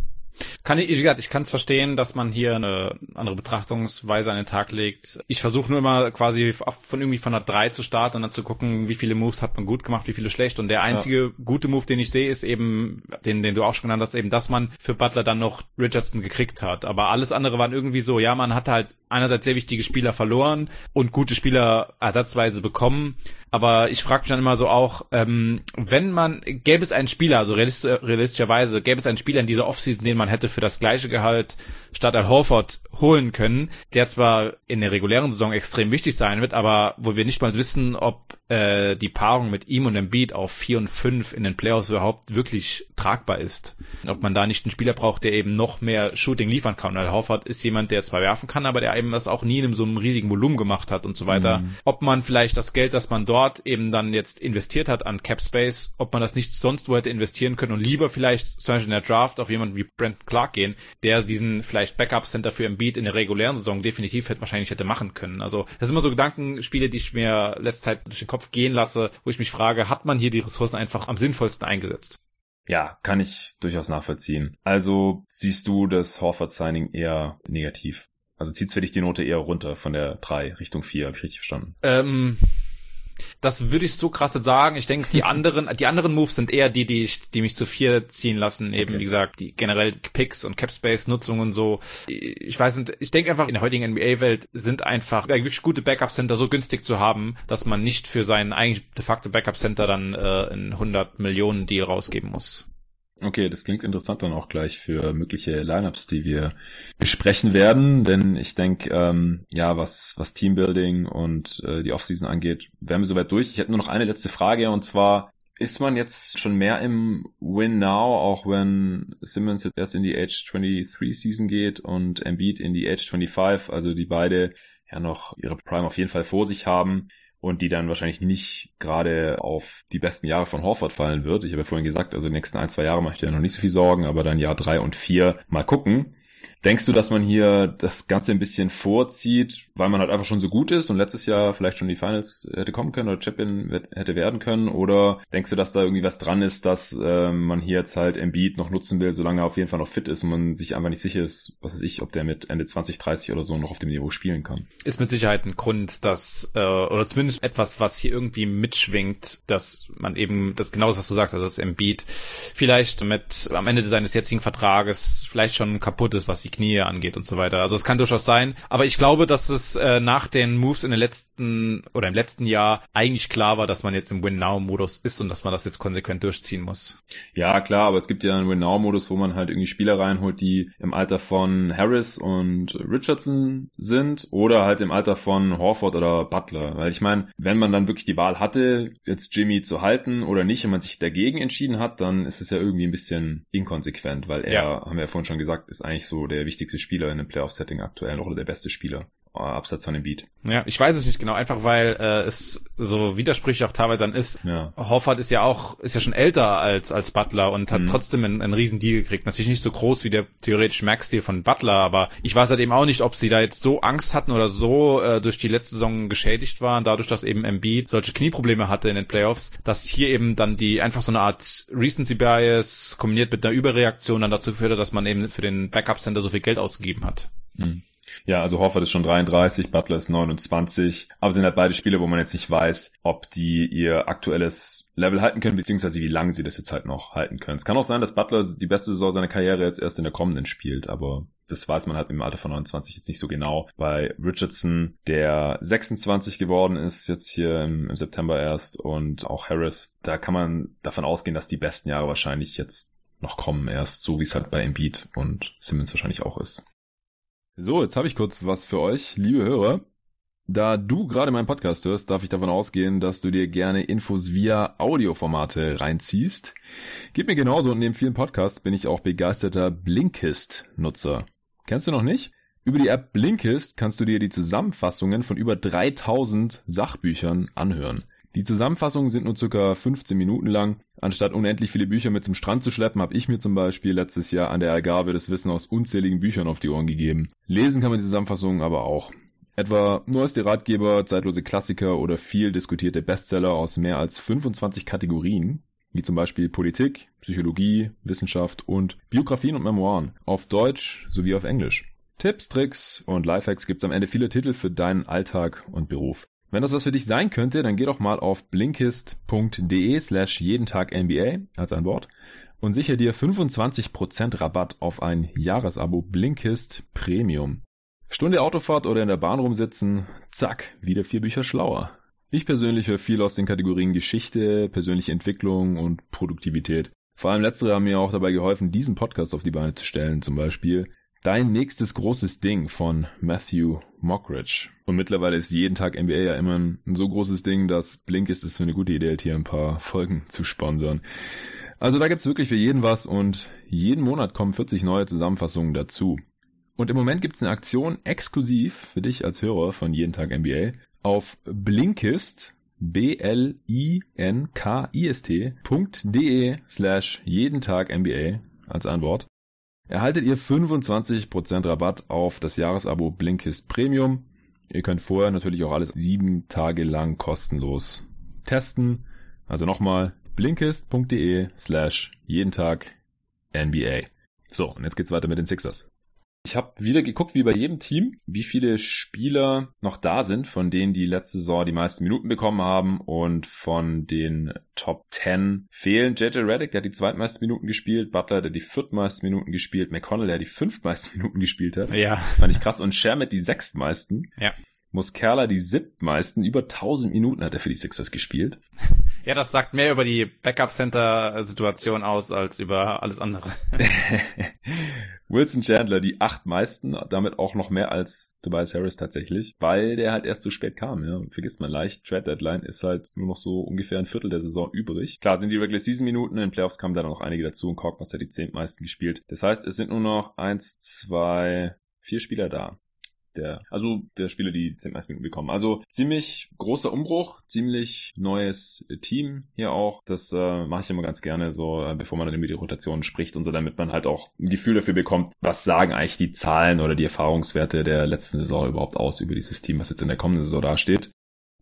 Kann ich, wie gesagt, ich kann es verstehen, dass man hier eine andere Betrachtungsweise an den Tag legt. Ich versuche nur immer quasi von irgendwie von einer 3 zu starten und dann zu gucken, wie viele Moves hat man gut gemacht, wie viele schlecht. Und der einzige ja. gute Move, den ich sehe, ist eben, den, den du auch schon genannt hast, eben, dass man für Butler dann noch Richardson gekriegt hat. Aber alles andere waren irgendwie so, ja, man hat halt einerseits sehr wichtige Spieler verloren und gute Spieler ersatzweise bekommen. Aber ich frage mich dann immer so auch, ähm, wenn man, gäbe es einen Spieler, also realistisch, realistischerweise, gäbe es einen Spieler in dieser Offseason, den man hätte für das gleiche Gehalt statt Al Horford holen können, der zwar in der regulären Saison extrem wichtig sein wird, aber wo wir nicht mal wissen, ob äh, die Paarung mit ihm und Embiid auf 4 und 5 in den Playoffs überhaupt wirklich tragbar ist. Ob man da nicht einen Spieler braucht, der eben noch mehr Shooting liefern kann. Al Horford ist jemand, der zwar werfen kann, aber der eben das auch nie in so einem riesigen Volumen gemacht hat und so weiter. Mhm. Ob man vielleicht das Geld, das man dort eben dann jetzt investiert hat an Cap Space, ob man das nicht sonst wo hätte investieren können und lieber vielleicht zum Beispiel in der Draft auf jemanden wie Brent Clark gehen, der diesen vielleicht Backup Center für Embiid in der regulären Saison definitiv hätte, wahrscheinlich hätte machen können. Also das sind immer so Gedankenspiele, die ich mir letzte Zeit durch den Kopf gehen lasse, wo ich mich frage, hat man hier die Ressourcen einfach am sinnvollsten eingesetzt? Ja, kann ich durchaus nachvollziehen. Also siehst du das Horford-Signing eher negativ? Also zieht's für dich die Note eher runter von der 3 Richtung 4, habe ich richtig verstanden? Ähm, das würde ich so krass sagen. Ich denke, die anderen, die anderen Moves sind eher die, die ich, die mich zu vier ziehen lassen. Eben, okay. wie gesagt, die generell Picks und Capspace-Nutzung und so. Ich weiß nicht, ich denke einfach, in der heutigen NBA-Welt sind einfach wirklich gute Backup-Center so günstig zu haben, dass man nicht für seinen eigentlich de facto Backup-Center dann äh, einen 100 Millionen Deal rausgeben muss. Okay, das klingt interessant dann auch gleich für mögliche Lineups, die wir besprechen werden, denn ich denke, ähm, ja, was was Teambuilding und äh, die Offseason angeht, wären wir soweit durch. Ich hätte nur noch eine letzte Frage und zwar ist man jetzt schon mehr im Win Now, auch wenn Simmons jetzt erst in die Age 23 Season geht und Embiid in die Age 25, also die beide ja noch ihre Prime auf jeden Fall vor sich haben und die dann wahrscheinlich nicht gerade auf die besten Jahre von Horford fallen wird. Ich habe ja vorhin gesagt, also die nächsten ein, zwei Jahre mache ich dir noch nicht so viel Sorgen, aber dann Jahr drei und vier mal gucken. Denkst du, dass man hier das Ganze ein bisschen vorzieht, weil man halt einfach schon so gut ist und letztes Jahr vielleicht schon die Finals hätte kommen können oder Champion hätte werden können? Oder denkst du, dass da irgendwie was dran ist, dass äh, man hier jetzt halt Embiid noch nutzen will, solange er auf jeden Fall noch fit ist und man sich einfach nicht sicher ist, was weiß ich, ob der mit Ende 2030 oder so noch auf dem Niveau spielen kann? Ist mit Sicherheit ein Grund, dass, äh, oder zumindest etwas, was hier irgendwie mitschwingt, dass man eben, das genau was du sagst, also dass Embiid vielleicht mit am Ende seines jetzigen Vertrages vielleicht schon kaputt ist, was Knie angeht und so weiter. Also es kann durchaus sein. Aber ich glaube, dass es äh, nach den Moves in den letzten oder im letzten Jahr eigentlich klar war, dass man jetzt im Win-Now-Modus ist und dass man das jetzt konsequent durchziehen muss. Ja, klar, aber es gibt ja einen Win-Now-Modus, wo man halt irgendwie Spieler reinholt, die im Alter von Harris und Richardson sind oder halt im Alter von Horford oder Butler. Weil ich meine, wenn man dann wirklich die Wahl hatte, jetzt Jimmy zu halten oder nicht und man sich dagegen entschieden hat, dann ist es ja irgendwie ein bisschen inkonsequent, weil er, ja. haben wir ja vorhin schon gesagt, ist eigentlich so der wichtigste Spieler in einem Playoff-Setting aktuell oder der beste Spieler. Äh, abseits von dem Beat. Ja, ich weiß es nicht genau, einfach weil äh, es so widersprüchlich auch teilweise dann ist. Ja. Hoffert ist ja auch, ist ja schon älter als als Butler und hat mhm. trotzdem einen, einen riesen Deal gekriegt. Natürlich nicht so groß wie der theoretisch Max-Deal von Butler, aber ich weiß halt eben auch nicht, ob sie da jetzt so Angst hatten oder so äh, durch die letzte Saison geschädigt waren, dadurch, dass eben Embiid solche Knieprobleme hatte in den Playoffs, dass hier eben dann die einfach so eine Art Recency Bias kombiniert mit einer Überreaktion dann dazu geführt hat, dass man eben für den Backup Center so viel Geld ausgegeben hat. Mhm. Ja, also Hoffert ist schon 33, Butler ist 29, aber sind halt beide Spiele, wo man jetzt nicht weiß, ob die ihr aktuelles Level halten können, beziehungsweise wie lange sie das jetzt halt noch halten können. Es kann auch sein, dass Butler die beste Saison seiner Karriere jetzt erst in der kommenden spielt, aber das weiß man halt im Alter von 29 jetzt nicht so genau. Bei Richardson, der 26 geworden ist, jetzt hier im, im September erst, und auch Harris, da kann man davon ausgehen, dass die besten Jahre wahrscheinlich jetzt noch kommen erst, so wie es halt bei Embiid und Simmons wahrscheinlich auch ist. So, jetzt habe ich kurz was für euch, liebe Hörer. Da du gerade meinen Podcast hörst, darf ich davon ausgehen, dass du dir gerne Infos via Audioformate reinziehst. Geht mir genauso und neben vielen Podcasts bin ich auch begeisterter Blinkist-Nutzer. Kennst du noch nicht? Über die App Blinkist kannst du dir die Zusammenfassungen von über 3000 Sachbüchern anhören. Die Zusammenfassungen sind nur circa 15 Minuten lang. Anstatt unendlich viele Bücher mit zum Strand zu schleppen, habe ich mir zum Beispiel letztes Jahr an der Algarve das Wissen aus unzähligen Büchern auf die Ohren gegeben. Lesen kann man die Zusammenfassungen aber auch. Etwa neueste Ratgeber, zeitlose Klassiker oder viel diskutierte Bestseller aus mehr als 25 Kategorien, wie zum Beispiel Politik, Psychologie, Wissenschaft und Biografien und Memoiren, auf Deutsch sowie auf Englisch. Tipps, Tricks und Lifehacks gibt's am Ende viele Titel für deinen Alltag und Beruf. Wenn das was für dich sein könnte, dann geh doch mal auf blinkist.de slash jeden Tag NBA als ein Wort und sicher dir 25% Rabatt auf ein Jahresabo Blinkist Premium. Stunde Autofahrt oder in der Bahn rumsitzen, zack, wieder vier Bücher schlauer. Ich persönlich höre viel aus den Kategorien Geschichte, persönliche Entwicklung und Produktivität. Vor allem letztere haben mir auch dabei geholfen, diesen Podcast auf die Beine zu stellen zum Beispiel. Dein nächstes großes Ding von Matthew Mockridge. Und mittlerweile ist jeden Tag NBA ja immer ein so großes Ding, dass Blinkist ist so eine gute Idee, hier ein paar Folgen zu sponsern. Also da gibt's wirklich für jeden was und jeden Monat kommen 40 neue Zusammenfassungen dazu. Und im Moment gibt's eine Aktion exklusiv für dich als Hörer von Jeden Tag NBA auf Blinkist, B-L-I-N-K-I-S-T.de slash jeden Tag NBA als ein Wort erhaltet ihr 25% Rabatt auf das Jahresabo Blinkist Premium. Ihr könnt vorher natürlich auch alles sieben Tage lang kostenlos testen. Also nochmal blinkist.de slash jeden Tag NBA. So, und jetzt geht's weiter mit den Sixers. Ich habe wieder geguckt, wie bei jedem Team, wie viele Spieler noch da sind, von denen die letzte Saison die meisten Minuten bekommen haben und von den Top 10 fehlen. JJ Reddick, der hat die zweitmeisten Minuten gespielt, Butler, der die viertmeisten Minuten gespielt, McConnell, der die fünftmeisten Minuten gespielt hat. Ja. Fand ich krass. Und Shermet die sechstmeisten. Ja. Muscala die siebtmeisten, über 1000 Minuten hat er für die Sixers gespielt. Ja, das sagt mehr über die Backup-Center-Situation aus als über alles andere. Wilson Chandler die acht meisten, damit auch noch mehr als Tobias Harris tatsächlich, weil der halt erst zu spät kam. Ja. Vergisst man leicht, Trade Deadline ist halt nur noch so ungefähr ein Viertel der Saison übrig. Klar sind die Regular Season Minuten, in Playoffs kamen da noch einige dazu und Korkmaz hat die zehntmeisten gespielt. Das heißt, es sind nur noch eins, zwei, vier Spieler da der, also der Spieler, die 10 meisten Minuten bekommen. Also ziemlich großer Umbruch, ziemlich neues Team hier auch. Das äh, mache ich immer ganz gerne, so äh, bevor man dann über die Rotation spricht und so, damit man halt auch ein Gefühl dafür bekommt, was sagen eigentlich die Zahlen oder die Erfahrungswerte der letzten Saison überhaupt aus über dieses Team, was jetzt in der kommenden Saison dasteht.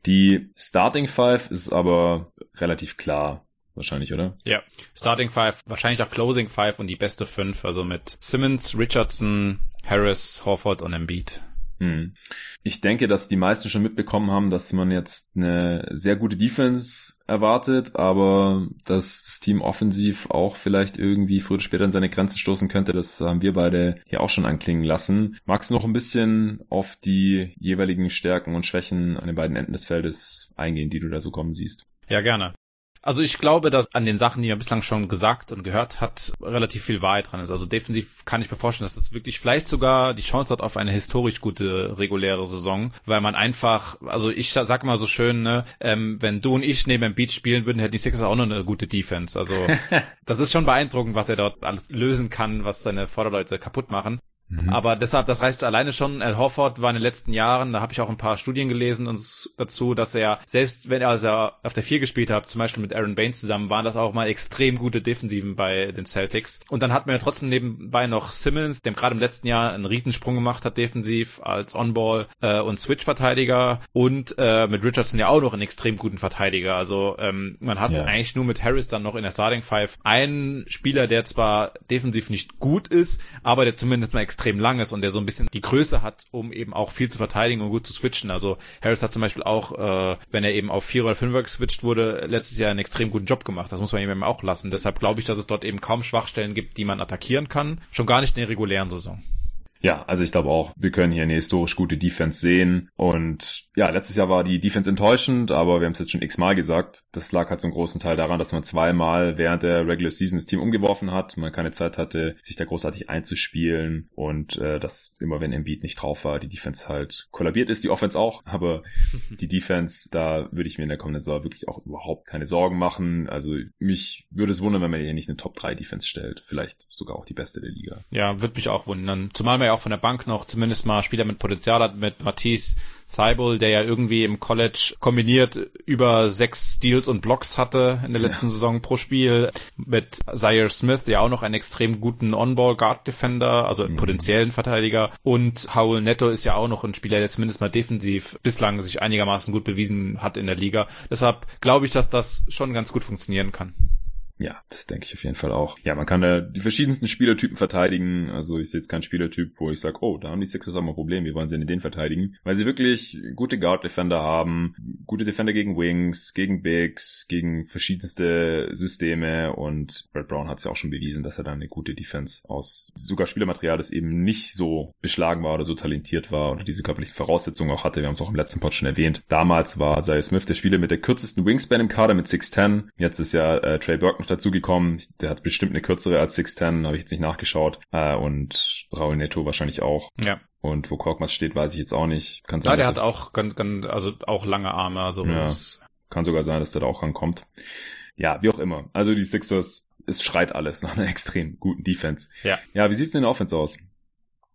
Die Starting Five ist aber relativ klar, wahrscheinlich, oder? Ja, Starting Five, wahrscheinlich auch Closing Five und die beste fünf, also mit Simmons, Richardson, Harris, Horford und Embiid. Hm. Ich denke, dass die meisten schon mitbekommen haben, dass man jetzt eine sehr gute Defense erwartet, aber dass das Team offensiv auch vielleicht irgendwie früher oder später an seine Grenzen stoßen könnte, das haben wir beide hier auch schon anklingen lassen. Magst du noch ein bisschen auf die jeweiligen Stärken und Schwächen an den beiden Enden des Feldes eingehen, die du da so kommen siehst? Ja, gerne. Also ich glaube, dass an den Sachen, die er bislang schon gesagt und gehört hat, relativ viel Wahrheit dran ist. Also defensiv kann ich mir vorstellen, dass das wirklich vielleicht sogar die Chance hat auf eine historisch gute reguläre Saison, weil man einfach, also ich sag mal so schön, ne, ähm, wenn du und ich neben dem Beat spielen würden, hätten die Sixers auch noch eine gute Defense. Also das ist schon beeindruckend, was er dort alles lösen kann, was seine Vorderleute kaputt machen. Mhm. Aber deshalb, das reicht alleine schon. Al Horford war in den letzten Jahren, da habe ich auch ein paar Studien gelesen und dazu, dass er, selbst wenn er also auf der vier gespielt hat, zum Beispiel mit Aaron Baines zusammen, waren das auch mal extrem gute Defensiven bei den Celtics. Und dann hat man ja trotzdem nebenbei noch Simmons, der gerade im letzten Jahr einen Riesensprung gemacht hat defensiv als On-Ball äh, und Switch-Verteidiger und äh, mit Richardson ja auch noch einen extrem guten Verteidiger. Also ähm, man hat ja. eigentlich nur mit Harris dann noch in der Starting Five einen Spieler, der zwar defensiv nicht gut ist, aber der zumindest mal extrem lang ist und der so ein bisschen die Größe hat, um eben auch viel zu verteidigen und gut zu switchen. Also Harris hat zum Beispiel auch, äh, wenn er eben auf 4 oder 5 geswitcht wurde, letztes Jahr einen extrem guten Job gemacht. Das muss man ihm auch lassen. Deshalb glaube ich, dass es dort eben kaum Schwachstellen gibt, die man attackieren kann. Schon gar nicht in der regulären Saison. Ja, also ich glaube auch, wir können hier eine historisch gute Defense sehen. Und ja, letztes Jahr war die Defense enttäuschend, aber wir haben es jetzt schon x-mal gesagt. Das lag halt zum großen Teil daran, dass man zweimal während der Regular Season das Team umgeworfen hat. Man keine Zeit hatte, sich da großartig einzuspielen. Und äh, dass immer, wenn Embiid nicht drauf war, die Defense halt kollabiert ist. Die Offense auch, aber die Defense, da würde ich mir in der kommenden Saison wirklich auch überhaupt keine Sorgen machen. Also mich würde es wundern, wenn man hier nicht eine Top 3 Defense stellt. Vielleicht sogar auch die beste der Liga. Ja, würde mich auch wundern. Zumal man ja auch von der Bank noch zumindest mal Spieler mit Potenzial hat, mit Matisse Thibault, der ja irgendwie im College kombiniert über sechs Steals und Blocks hatte in der letzten ja. Saison pro Spiel, mit Zaire Smith, der auch noch einen extrem guten On-Ball-Guard-Defender, also mhm. potenziellen Verteidiger, und Howell Netto ist ja auch noch ein Spieler, der zumindest mal defensiv bislang sich einigermaßen gut bewiesen hat in der Liga. Deshalb glaube ich, dass das schon ganz gut funktionieren kann. Ja, das denke ich auf jeden Fall auch. Ja, man kann da die verschiedensten Spielertypen verteidigen. Also ich sehe jetzt keinen Spielertyp, wo ich sage, oh, da haben die Sixers auch mal ein Problem, wie wollen sie denn den verteidigen? Weil sie wirklich gute Guard-Defender haben, gute Defender gegen Wings, gegen Bigs, gegen verschiedenste Systeme und Brad Brown hat es ja auch schon bewiesen, dass er da eine gute Defense aus sogar Spielermaterial, das eben nicht so beschlagen war oder so talentiert war oder diese körperlichen Voraussetzungen auch hatte. Wir haben es auch im letzten Pod schon erwähnt. Damals war Zay Smith der Spieler mit der kürzesten Wingspan im Kader mit 6'10. Jetzt ist ja äh, Trey Burton noch dazu gekommen. Der hat bestimmt eine kürzere als 6'10, habe ich jetzt nicht nachgeschaut. Äh, und Raul Neto wahrscheinlich auch. Ja. Und wo Korkmaz steht, weiß ich jetzt auch nicht. Kann sein, ja, der hat auch, ganz, ganz, also auch lange Arme. Also ja, kann sogar sein, dass der da auch rankommt. Ja, wie auch immer. Also die Sixers, es schreit alles nach einer extrem guten Defense. Ja. Ja, wie sieht's denn in der Offense aus?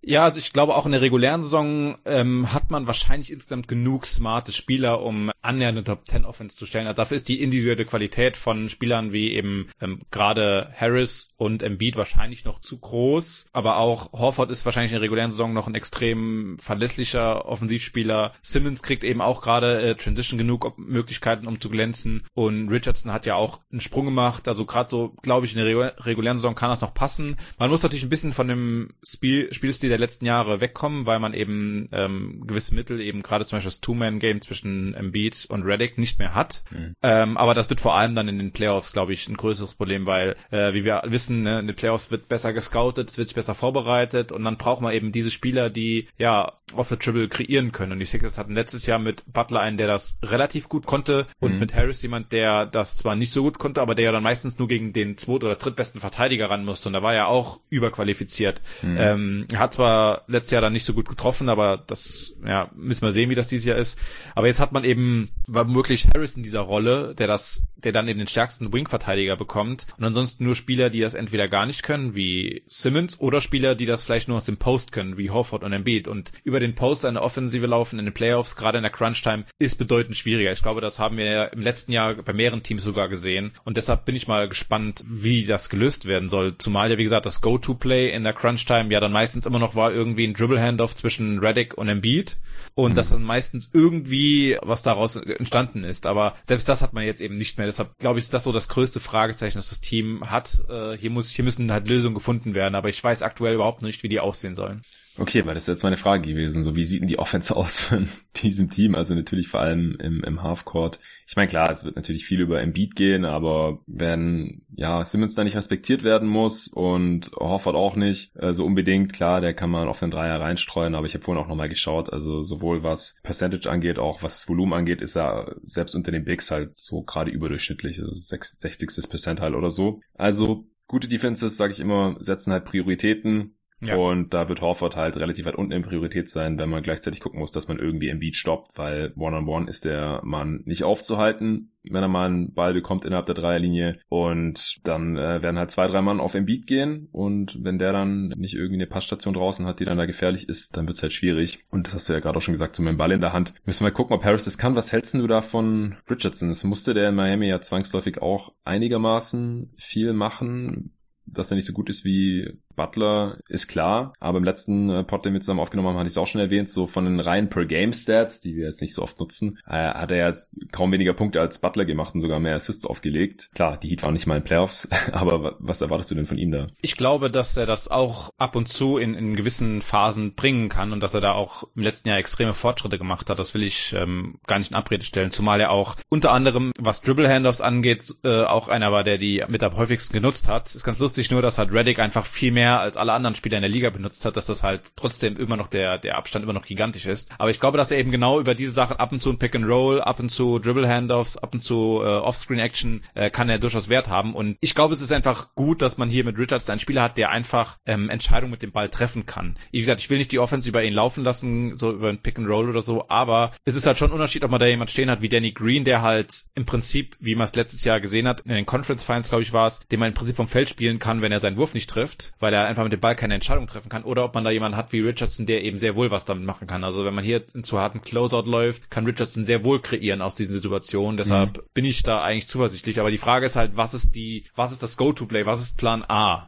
Ja, also ich glaube auch in der regulären Saison ähm, hat man wahrscheinlich insgesamt genug smarte Spieler, um annähernd eine Top 10 Offense zu stellen. Also dafür ist die individuelle Qualität von Spielern wie eben ähm, gerade Harris und Embiid wahrscheinlich noch zu groß. Aber auch Horford ist wahrscheinlich in der regulären Saison noch ein extrem verlässlicher Offensivspieler. Simmons kriegt eben auch gerade äh, Transition genug Möglichkeiten, um zu glänzen. Und Richardson hat ja auch einen Sprung gemacht. Also gerade so, glaube ich, in der regulären Saison kann das noch passen. Man muss natürlich ein bisschen von dem Spiel, Spielstil der letzten Jahre wegkommen, weil man eben ähm, gewisse Mittel, eben gerade zum Beispiel das Two-Man-Game zwischen Embiid und Reddick nicht mehr hat. Mhm. Ähm, aber das wird vor allem dann in den Playoffs, glaube ich, ein größeres Problem, weil, äh, wie wir wissen, ne, in den Playoffs wird besser gescoutet, es wird sich besser vorbereitet und dann braucht man eben diese Spieler, die ja off the Dribble kreieren können. Und die Sixers hatten letztes Jahr mit Butler einen, der das relativ gut konnte und mhm. mit Harris jemand, der das zwar nicht so gut konnte, aber der ja dann meistens nur gegen den zweit- oder drittbesten Verteidiger ran musste und da war er auch überqualifiziert. Mhm. Ähm, hat zwar letztes Jahr dann nicht so gut getroffen, aber das, ja, müssen wir sehen, wie das dieses Jahr ist. Aber jetzt hat man eben, war möglich Harris in dieser Rolle, der das, der dann eben den stärksten Wing-Verteidiger bekommt. Und ansonsten nur Spieler, die das entweder gar nicht können, wie Simmons, oder Spieler, die das vielleicht nur aus dem Post können, wie Horford und Embiid. Und über den Post eine Offensive laufen in den Playoffs, gerade in der Crunch-Time, ist bedeutend schwieriger. Ich glaube, das haben wir im letzten Jahr bei mehreren Teams sogar gesehen. Und deshalb bin ich mal gespannt, wie das gelöst werden soll. Zumal ja, wie gesagt, das Go-To-Play in der Crunch-Time ja dann meistens immer noch war, irgendwie ein Dribble-Handoff zwischen Reddick und Embiid und mhm. dass dann meistens irgendwie was daraus entstanden ist. Aber selbst das hat man jetzt eben nicht mehr. Deshalb glaube ich, ist das so das größte Fragezeichen, das das Team hat. Äh, hier muss, hier müssen halt Lösungen gefunden werden, aber ich weiß aktuell überhaupt nicht, wie die aussehen sollen. Okay, weil das ist jetzt meine Frage gewesen. So, wie sieht denn die Offense aus von diesem Team? Also natürlich vor allem im, im Halfcourt. Ich meine, klar, es wird natürlich viel über Embiid gehen, aber wenn, ja, Simmons da nicht respektiert werden muss und Horford auch nicht, äh, so unbedingt, klar, der kann man auf den Dreier reinstreuen, aber ich habe vorhin auch nochmal geschaut, also sowohl was Percentage angeht, auch was Volumen angeht, ist er selbst unter den Bigs halt so gerade überdurchschnittlich, also 60. Percentile oder so. Also gute Defenses, sage ich immer, setzen halt Prioritäten ja. Und da wird Horford halt relativ weit unten in Priorität sein, wenn man gleichzeitig gucken muss, dass man irgendwie Embiid stoppt, weil One-on-One -on -one ist der Mann nicht aufzuhalten, wenn er mal einen Ball bekommt innerhalb der Dreierlinie. Und dann äh, werden halt zwei, drei Mann auf Embiid gehen. Und wenn der dann nicht irgendwie eine Passstation draußen hat, die dann da gefährlich ist, dann wird's halt schwierig. Und das hast du ja gerade auch schon gesagt, so mit dem Ball in der Hand. Müssen wir mal gucken, ob Harris das kann. Was hältst du da von Richardson? Es musste der in Miami ja zwangsläufig auch einigermaßen viel machen dass er nicht so gut ist wie Butler, ist klar. Aber im letzten äh, Pod, den wir zusammen aufgenommen haben, hatte ich es auch schon erwähnt, so von den reinen Per-Game-Stats, die wir jetzt nicht so oft nutzen, äh, hat er jetzt kaum weniger Punkte als Butler gemacht und sogar mehr Assists aufgelegt. Klar, die Heat waren nicht mal in Playoffs, aber was erwartest du denn von ihm da? Ich glaube, dass er das auch ab und zu in, in gewissen Phasen bringen kann und dass er da auch im letzten Jahr extreme Fortschritte gemacht hat. Das will ich ähm, gar nicht in Abrede stellen, zumal er auch unter anderem, was Dribble-Handoffs angeht, äh, auch einer war, der die mit am häufigsten genutzt hat. Ist ganz lustig nur, dass halt Reddick einfach viel mehr als alle anderen Spieler in der Liga benutzt hat, dass das halt trotzdem immer noch der, der Abstand immer noch gigantisch ist. Aber ich glaube, dass er eben genau über diese Sachen ab und zu ein Pick and Roll, ab und zu Dribble Handoffs, ab und zu äh, Offscreen Action äh, kann er durchaus Wert haben. Und ich glaube, es ist einfach gut, dass man hier mit Richards einen Spieler hat, der einfach ähm, Entscheidungen mit dem Ball treffen kann. Wie gesagt, ich will nicht die Offense über ihn laufen lassen, so über ein Pick and Roll oder so, aber es ist halt schon ein Unterschied, ob man da jemand stehen hat wie Danny Green, der halt im Prinzip, wie man es letztes Jahr gesehen hat, in den Conference Finals, glaube ich, war es, den man im Prinzip vom Feld spielen kann, wenn er seinen Wurf nicht trifft, weil er einfach mit dem Ball keine Entscheidung treffen kann, oder ob man da jemanden hat wie Richardson, der eben sehr wohl was damit machen kann. Also wenn man hier in zu harten Closeout läuft, kann Richardson sehr wohl kreieren aus diesen Situationen. Deshalb mhm. bin ich da eigentlich zuversichtlich. Aber die Frage ist halt, was ist die, was ist das Go-to-Play? Was ist Plan A?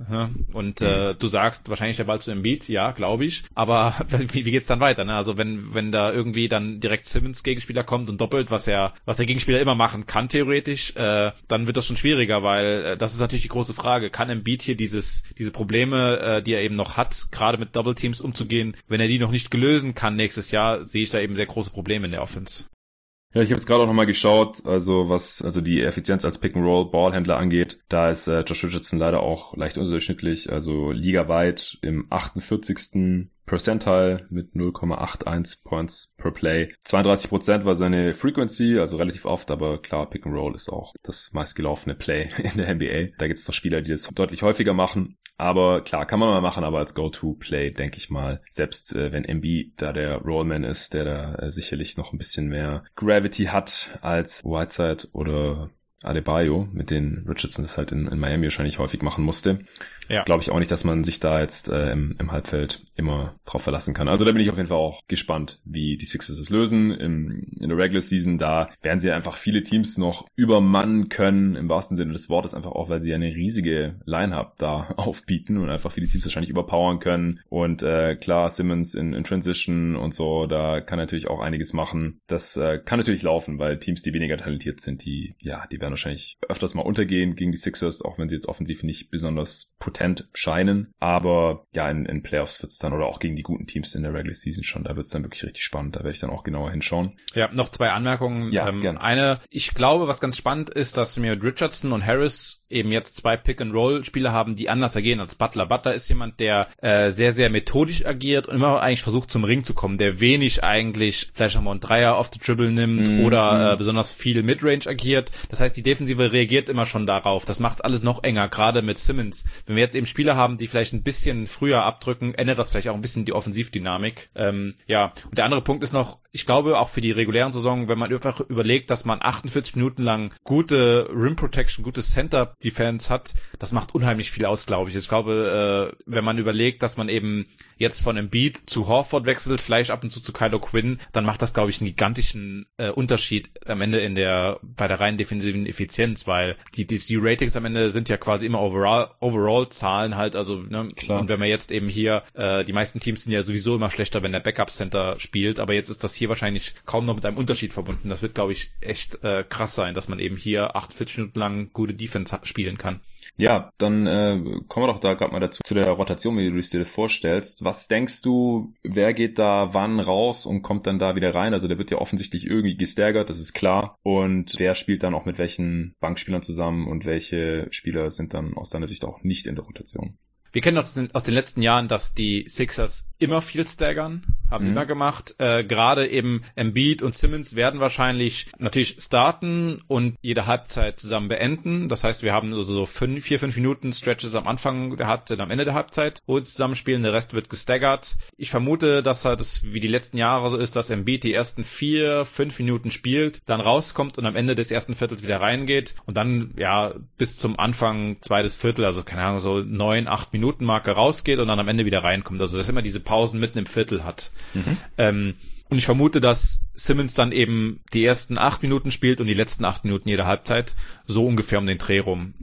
Und mhm. äh, du sagst wahrscheinlich der Ball zu Embiid, ja, glaube ich. Aber wie, wie geht's dann weiter? Ne? Also wenn wenn da irgendwie dann direkt Simmons Gegenspieler kommt und doppelt, was er was der Gegenspieler immer machen kann theoretisch, äh, dann wird das schon schwieriger, weil äh, das ist natürlich die große Frage. Kann Embiid hier dieses diese Probleme, äh, die er eben noch hat, gerade mit Double Teams umzugehen, wenn er die noch nicht gelösen kann nächstes Jahr, sehe ich da eben sehr große Probleme in der Offense. Ja, ich habe jetzt gerade auch nochmal geschaut, also was also die Effizienz als Pick-and-Roll-Ballhändler angeht. Da ist äh, Josh Richardson leider auch leicht unterdurchschnittlich, also ligaweit im 48. Percentile mit 0,81 Points per Play. 32% war seine Frequency, also relativ oft, aber klar, Pick and Roll ist auch das meistgelaufene Play in der NBA. Da gibt es doch Spieler, die das deutlich häufiger machen. Aber klar, kann man mal machen, aber als Go-To-Play, denke ich mal, selbst äh, wenn MB da der Rollman ist, der da äh, sicherlich noch ein bisschen mehr Gravity hat als Whiteside oder Adebayo, mit denen Richardson das halt in, in Miami wahrscheinlich häufig machen musste. Ja. Glaube ich auch nicht, dass man sich da jetzt äh, im, im Halbfeld immer drauf verlassen kann. Also da bin ich auf jeden Fall auch gespannt, wie die Sixers es lösen. Im, in der Regular Season, da werden sie einfach viele Teams noch übermannen können, im wahrsten Sinne des Wortes, einfach auch, weil sie eine riesige Line-Up da aufbieten und einfach viele Teams wahrscheinlich überpowern können. Und äh, klar, Simmons in, in Transition und so, da kann natürlich auch einiges machen. Das äh, kann natürlich laufen, weil Teams, die weniger talentiert sind, die, ja, die werden wahrscheinlich öfters mal untergehen gegen die Sixers, auch wenn sie jetzt offensiv nicht besonders potent scheinen. Aber ja, in, in Playoffs wird es dann oder auch gegen die guten Teams in der Regular Season schon, da wird es dann wirklich richtig spannend. Da werde ich dann auch genauer hinschauen. Ja, noch zwei Anmerkungen. Ja, ähm, gerne. Eine, ich glaube, was ganz spannend ist, dass wir mit Richardson und Harris eben jetzt zwei Pick-and-Roll-Spieler haben, die anders agieren als Butler. Butler ist jemand, der äh, sehr, sehr methodisch agiert und immer eigentlich versucht zum Ring zu kommen, der wenig eigentlich vielleicht auch mal einen Dreier auf the Dribble nimmt mm, oder äh, besonders viel Midrange agiert. Das heißt, die Defensive reagiert immer schon darauf. Das macht alles noch enger, gerade mit Simmons. Wenn wir jetzt eben Spieler haben, die vielleicht ein bisschen früher abdrücken, ändert das vielleicht auch ein bisschen die Offensivdynamik. Ähm, ja, und der andere Punkt ist noch, ich glaube auch für die regulären Saison, wenn man einfach überlegt, dass man 48 Minuten lang gute Rim Protection, gutes Center Defense hat, das macht unheimlich viel aus, glaube ich. Ich glaube, äh, wenn man überlegt, dass man eben jetzt von Embiid zu Horford wechselt, vielleicht ab und zu zu Kylo Quinn, dann macht das, glaube ich, einen gigantischen äh, Unterschied am Ende in der, bei der reinen defensiven Effizienz, weil die, die, die Ratings am Ende sind ja quasi immer overall, overall Zahlen halt, also, ne, Klar. und wenn man jetzt eben hier, äh, die meisten Teams sind ja sowieso immer schlechter, wenn der Backup Center spielt, aber jetzt ist das hier wahrscheinlich kaum noch mit einem Unterschied verbunden. Das wird, glaube ich, echt äh, krass sein, dass man eben hier 48 Minuten lang gute Defense spielen kann. Ja, dann äh, kommen wir doch da gerade mal dazu, zu der Rotation, wie du es dir vorstellst. Was denkst du, wer geht da wann raus und kommt dann da wieder rein? Also der wird ja offensichtlich irgendwie gestärkert, das ist klar. Und wer spielt dann auch mit welchen Bankspielern zusammen und welche Spieler sind dann aus deiner Sicht auch nicht in der Rotation? Wir kennen aus den, aus den letzten Jahren, dass die Sixers immer viel staggern, haben mhm. sie immer gemacht. Äh, Gerade eben Embiid und Simmons werden wahrscheinlich natürlich starten und jede Halbzeit zusammen beenden. Das heißt, wir haben also so fünf, vier, fünf Minuten Stretches am Anfang der Halbzeit, am Ende der Halbzeit, wo sie zusammenspielen. Der Rest wird gestaggert. Ich vermute, dass halt das wie die letzten Jahre so ist, dass Embiid die ersten vier, fünf Minuten spielt, dann rauskommt und am Ende des ersten Viertels wieder reingeht und dann ja bis zum Anfang zweites Viertel, also keine Ahnung, so neun, acht Minuten Minutenmarke rausgeht und dann am Ende wieder reinkommt. Also dass immer diese Pausen mitten im Viertel hat. Mhm. Ähm, und ich vermute, dass Simmons dann eben die ersten acht Minuten spielt und die letzten acht Minuten jeder Halbzeit so ungefähr um den Dreh rum.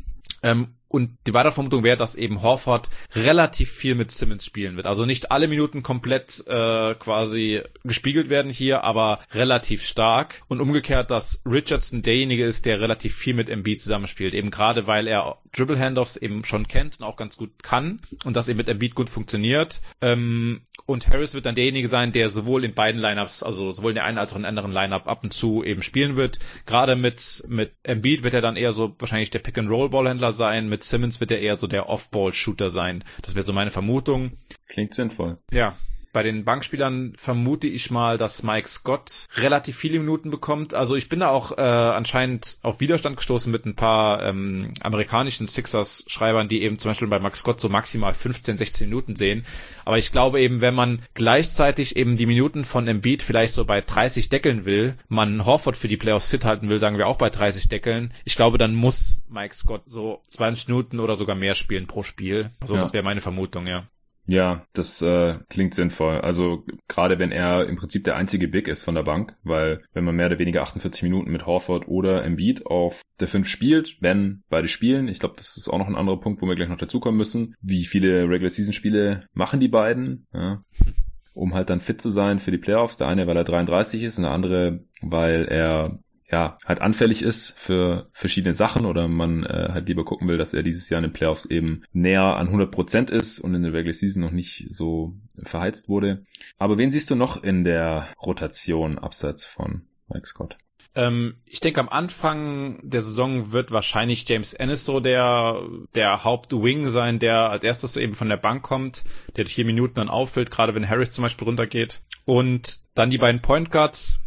Ähm, und die weitere Vermutung wäre, dass eben Horford relativ viel mit Simmons spielen wird. Also nicht alle Minuten komplett äh, quasi gespiegelt werden hier, aber relativ stark. Und umgekehrt, dass Richardson derjenige ist, der relativ viel mit Embiid zusammenspielt. Eben gerade, weil er Dribble Handoffs eben schon kennt und auch ganz gut kann und das eben mit Embiid gut funktioniert. Ähm, und Harris wird dann derjenige sein, der sowohl in beiden Lineups, also sowohl in der einen als auch in der anderen Lineup ab und zu eben spielen wird. Gerade mit mit Embiid wird er dann eher so wahrscheinlich der Pick and Roll Ballhändler sein. Mit Simmons wird er eher so der Off-Ball Shooter sein. Das wäre so meine Vermutung. Klingt sinnvoll. Ja, bei den Bankspielern vermute ich mal, dass Mike Scott relativ viele Minuten bekommt. Also ich bin da auch äh, anscheinend auf Widerstand gestoßen mit ein paar ähm, amerikanischen Sixers-Schreibern, die eben zum Beispiel bei Mike Scott so maximal 15, 16 Minuten sehen. Aber ich glaube eben, wenn man gleichzeitig eben die Minuten von Embiid vielleicht so bei 30 deckeln will, man Horford für die Playoffs fit halten will, sagen wir auch bei 30 deckeln. Ich glaube, dann muss Mike Scott so 20 Minuten oder sogar mehr spielen pro Spiel. Also ja. das wäre meine Vermutung, ja. Ja, das äh, klingt sinnvoll. Also gerade wenn er im Prinzip der einzige Big ist von der Bank, weil wenn man mehr oder weniger 48 Minuten mit Horford oder Embiid auf der 5 spielt, wenn beide spielen, ich glaube, das ist auch noch ein anderer Punkt, wo wir gleich noch dazukommen müssen. Wie viele Regular Season Spiele machen die beiden? Ja. Um halt dann fit zu sein für die Playoffs. Der eine, weil er 33 ist und der andere, weil er ja, halt anfällig ist für verschiedene Sachen oder man äh, halt lieber gucken will, dass er dieses Jahr in den Playoffs eben näher an 100 Prozent ist und in der Regular Season noch nicht so verheizt wurde. Aber wen siehst du noch in der Rotation abseits von Mike Scott? Ähm, ich denke, am Anfang der Saison wird wahrscheinlich James Ennis so der, der Haupt-Wing sein, der als erstes eben von der Bank kommt, der vier Minuten dann auffüllt, gerade wenn Harris zum Beispiel runtergeht. Und dann die beiden Point Guards,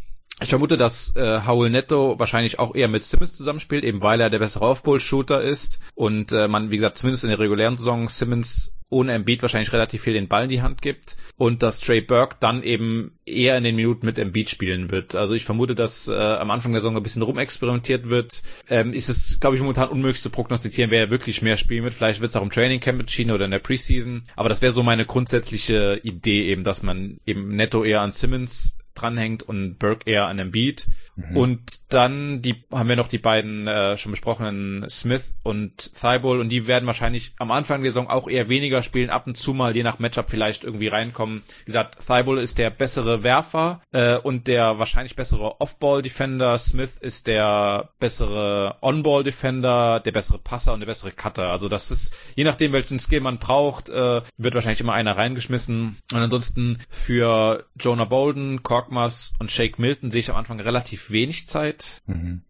ich vermute, dass äh, Howell Netto wahrscheinlich auch eher mit Simmons zusammenspielt, eben weil er der bessere Off-Ball-Shooter ist und äh, man, wie gesagt, zumindest in der regulären Saison Simmons ohne Embiid wahrscheinlich relativ viel den Ball in die Hand gibt und dass Trey Burke dann eben eher in den Minuten mit Embiid spielen wird. Also ich vermute, dass äh, am Anfang der Saison ein bisschen rumexperimentiert wird. Ähm, ist es, glaube ich, momentan unmöglich zu prognostizieren, wer wirklich mehr spielen wird. Vielleicht wird es auch im Training Camp entschieden oder in der Preseason. Aber das wäre so meine grundsätzliche Idee eben, dass man eben netto eher an Simmons dranhängt und Burke eher an dem Beat. Mhm. Und dann die haben wir noch die beiden äh, schon besprochenen Smith und Thibault und die werden wahrscheinlich am Anfang der Saison auch eher weniger spielen, ab und zu mal je nach Matchup vielleicht irgendwie reinkommen. Wie gesagt, Thibault ist der bessere Werfer äh, und der wahrscheinlich bessere Off-Ball-Defender. Smith ist der bessere On-Ball-Defender, der bessere Passer und der bessere Cutter. Also das ist, je nachdem welchen Skill man braucht, äh, wird wahrscheinlich immer einer reingeschmissen. Und ansonsten für Jonah Bolden, Korkmaz und Shake Milton sehe ich am Anfang relativ wenig Zeit. Mhm.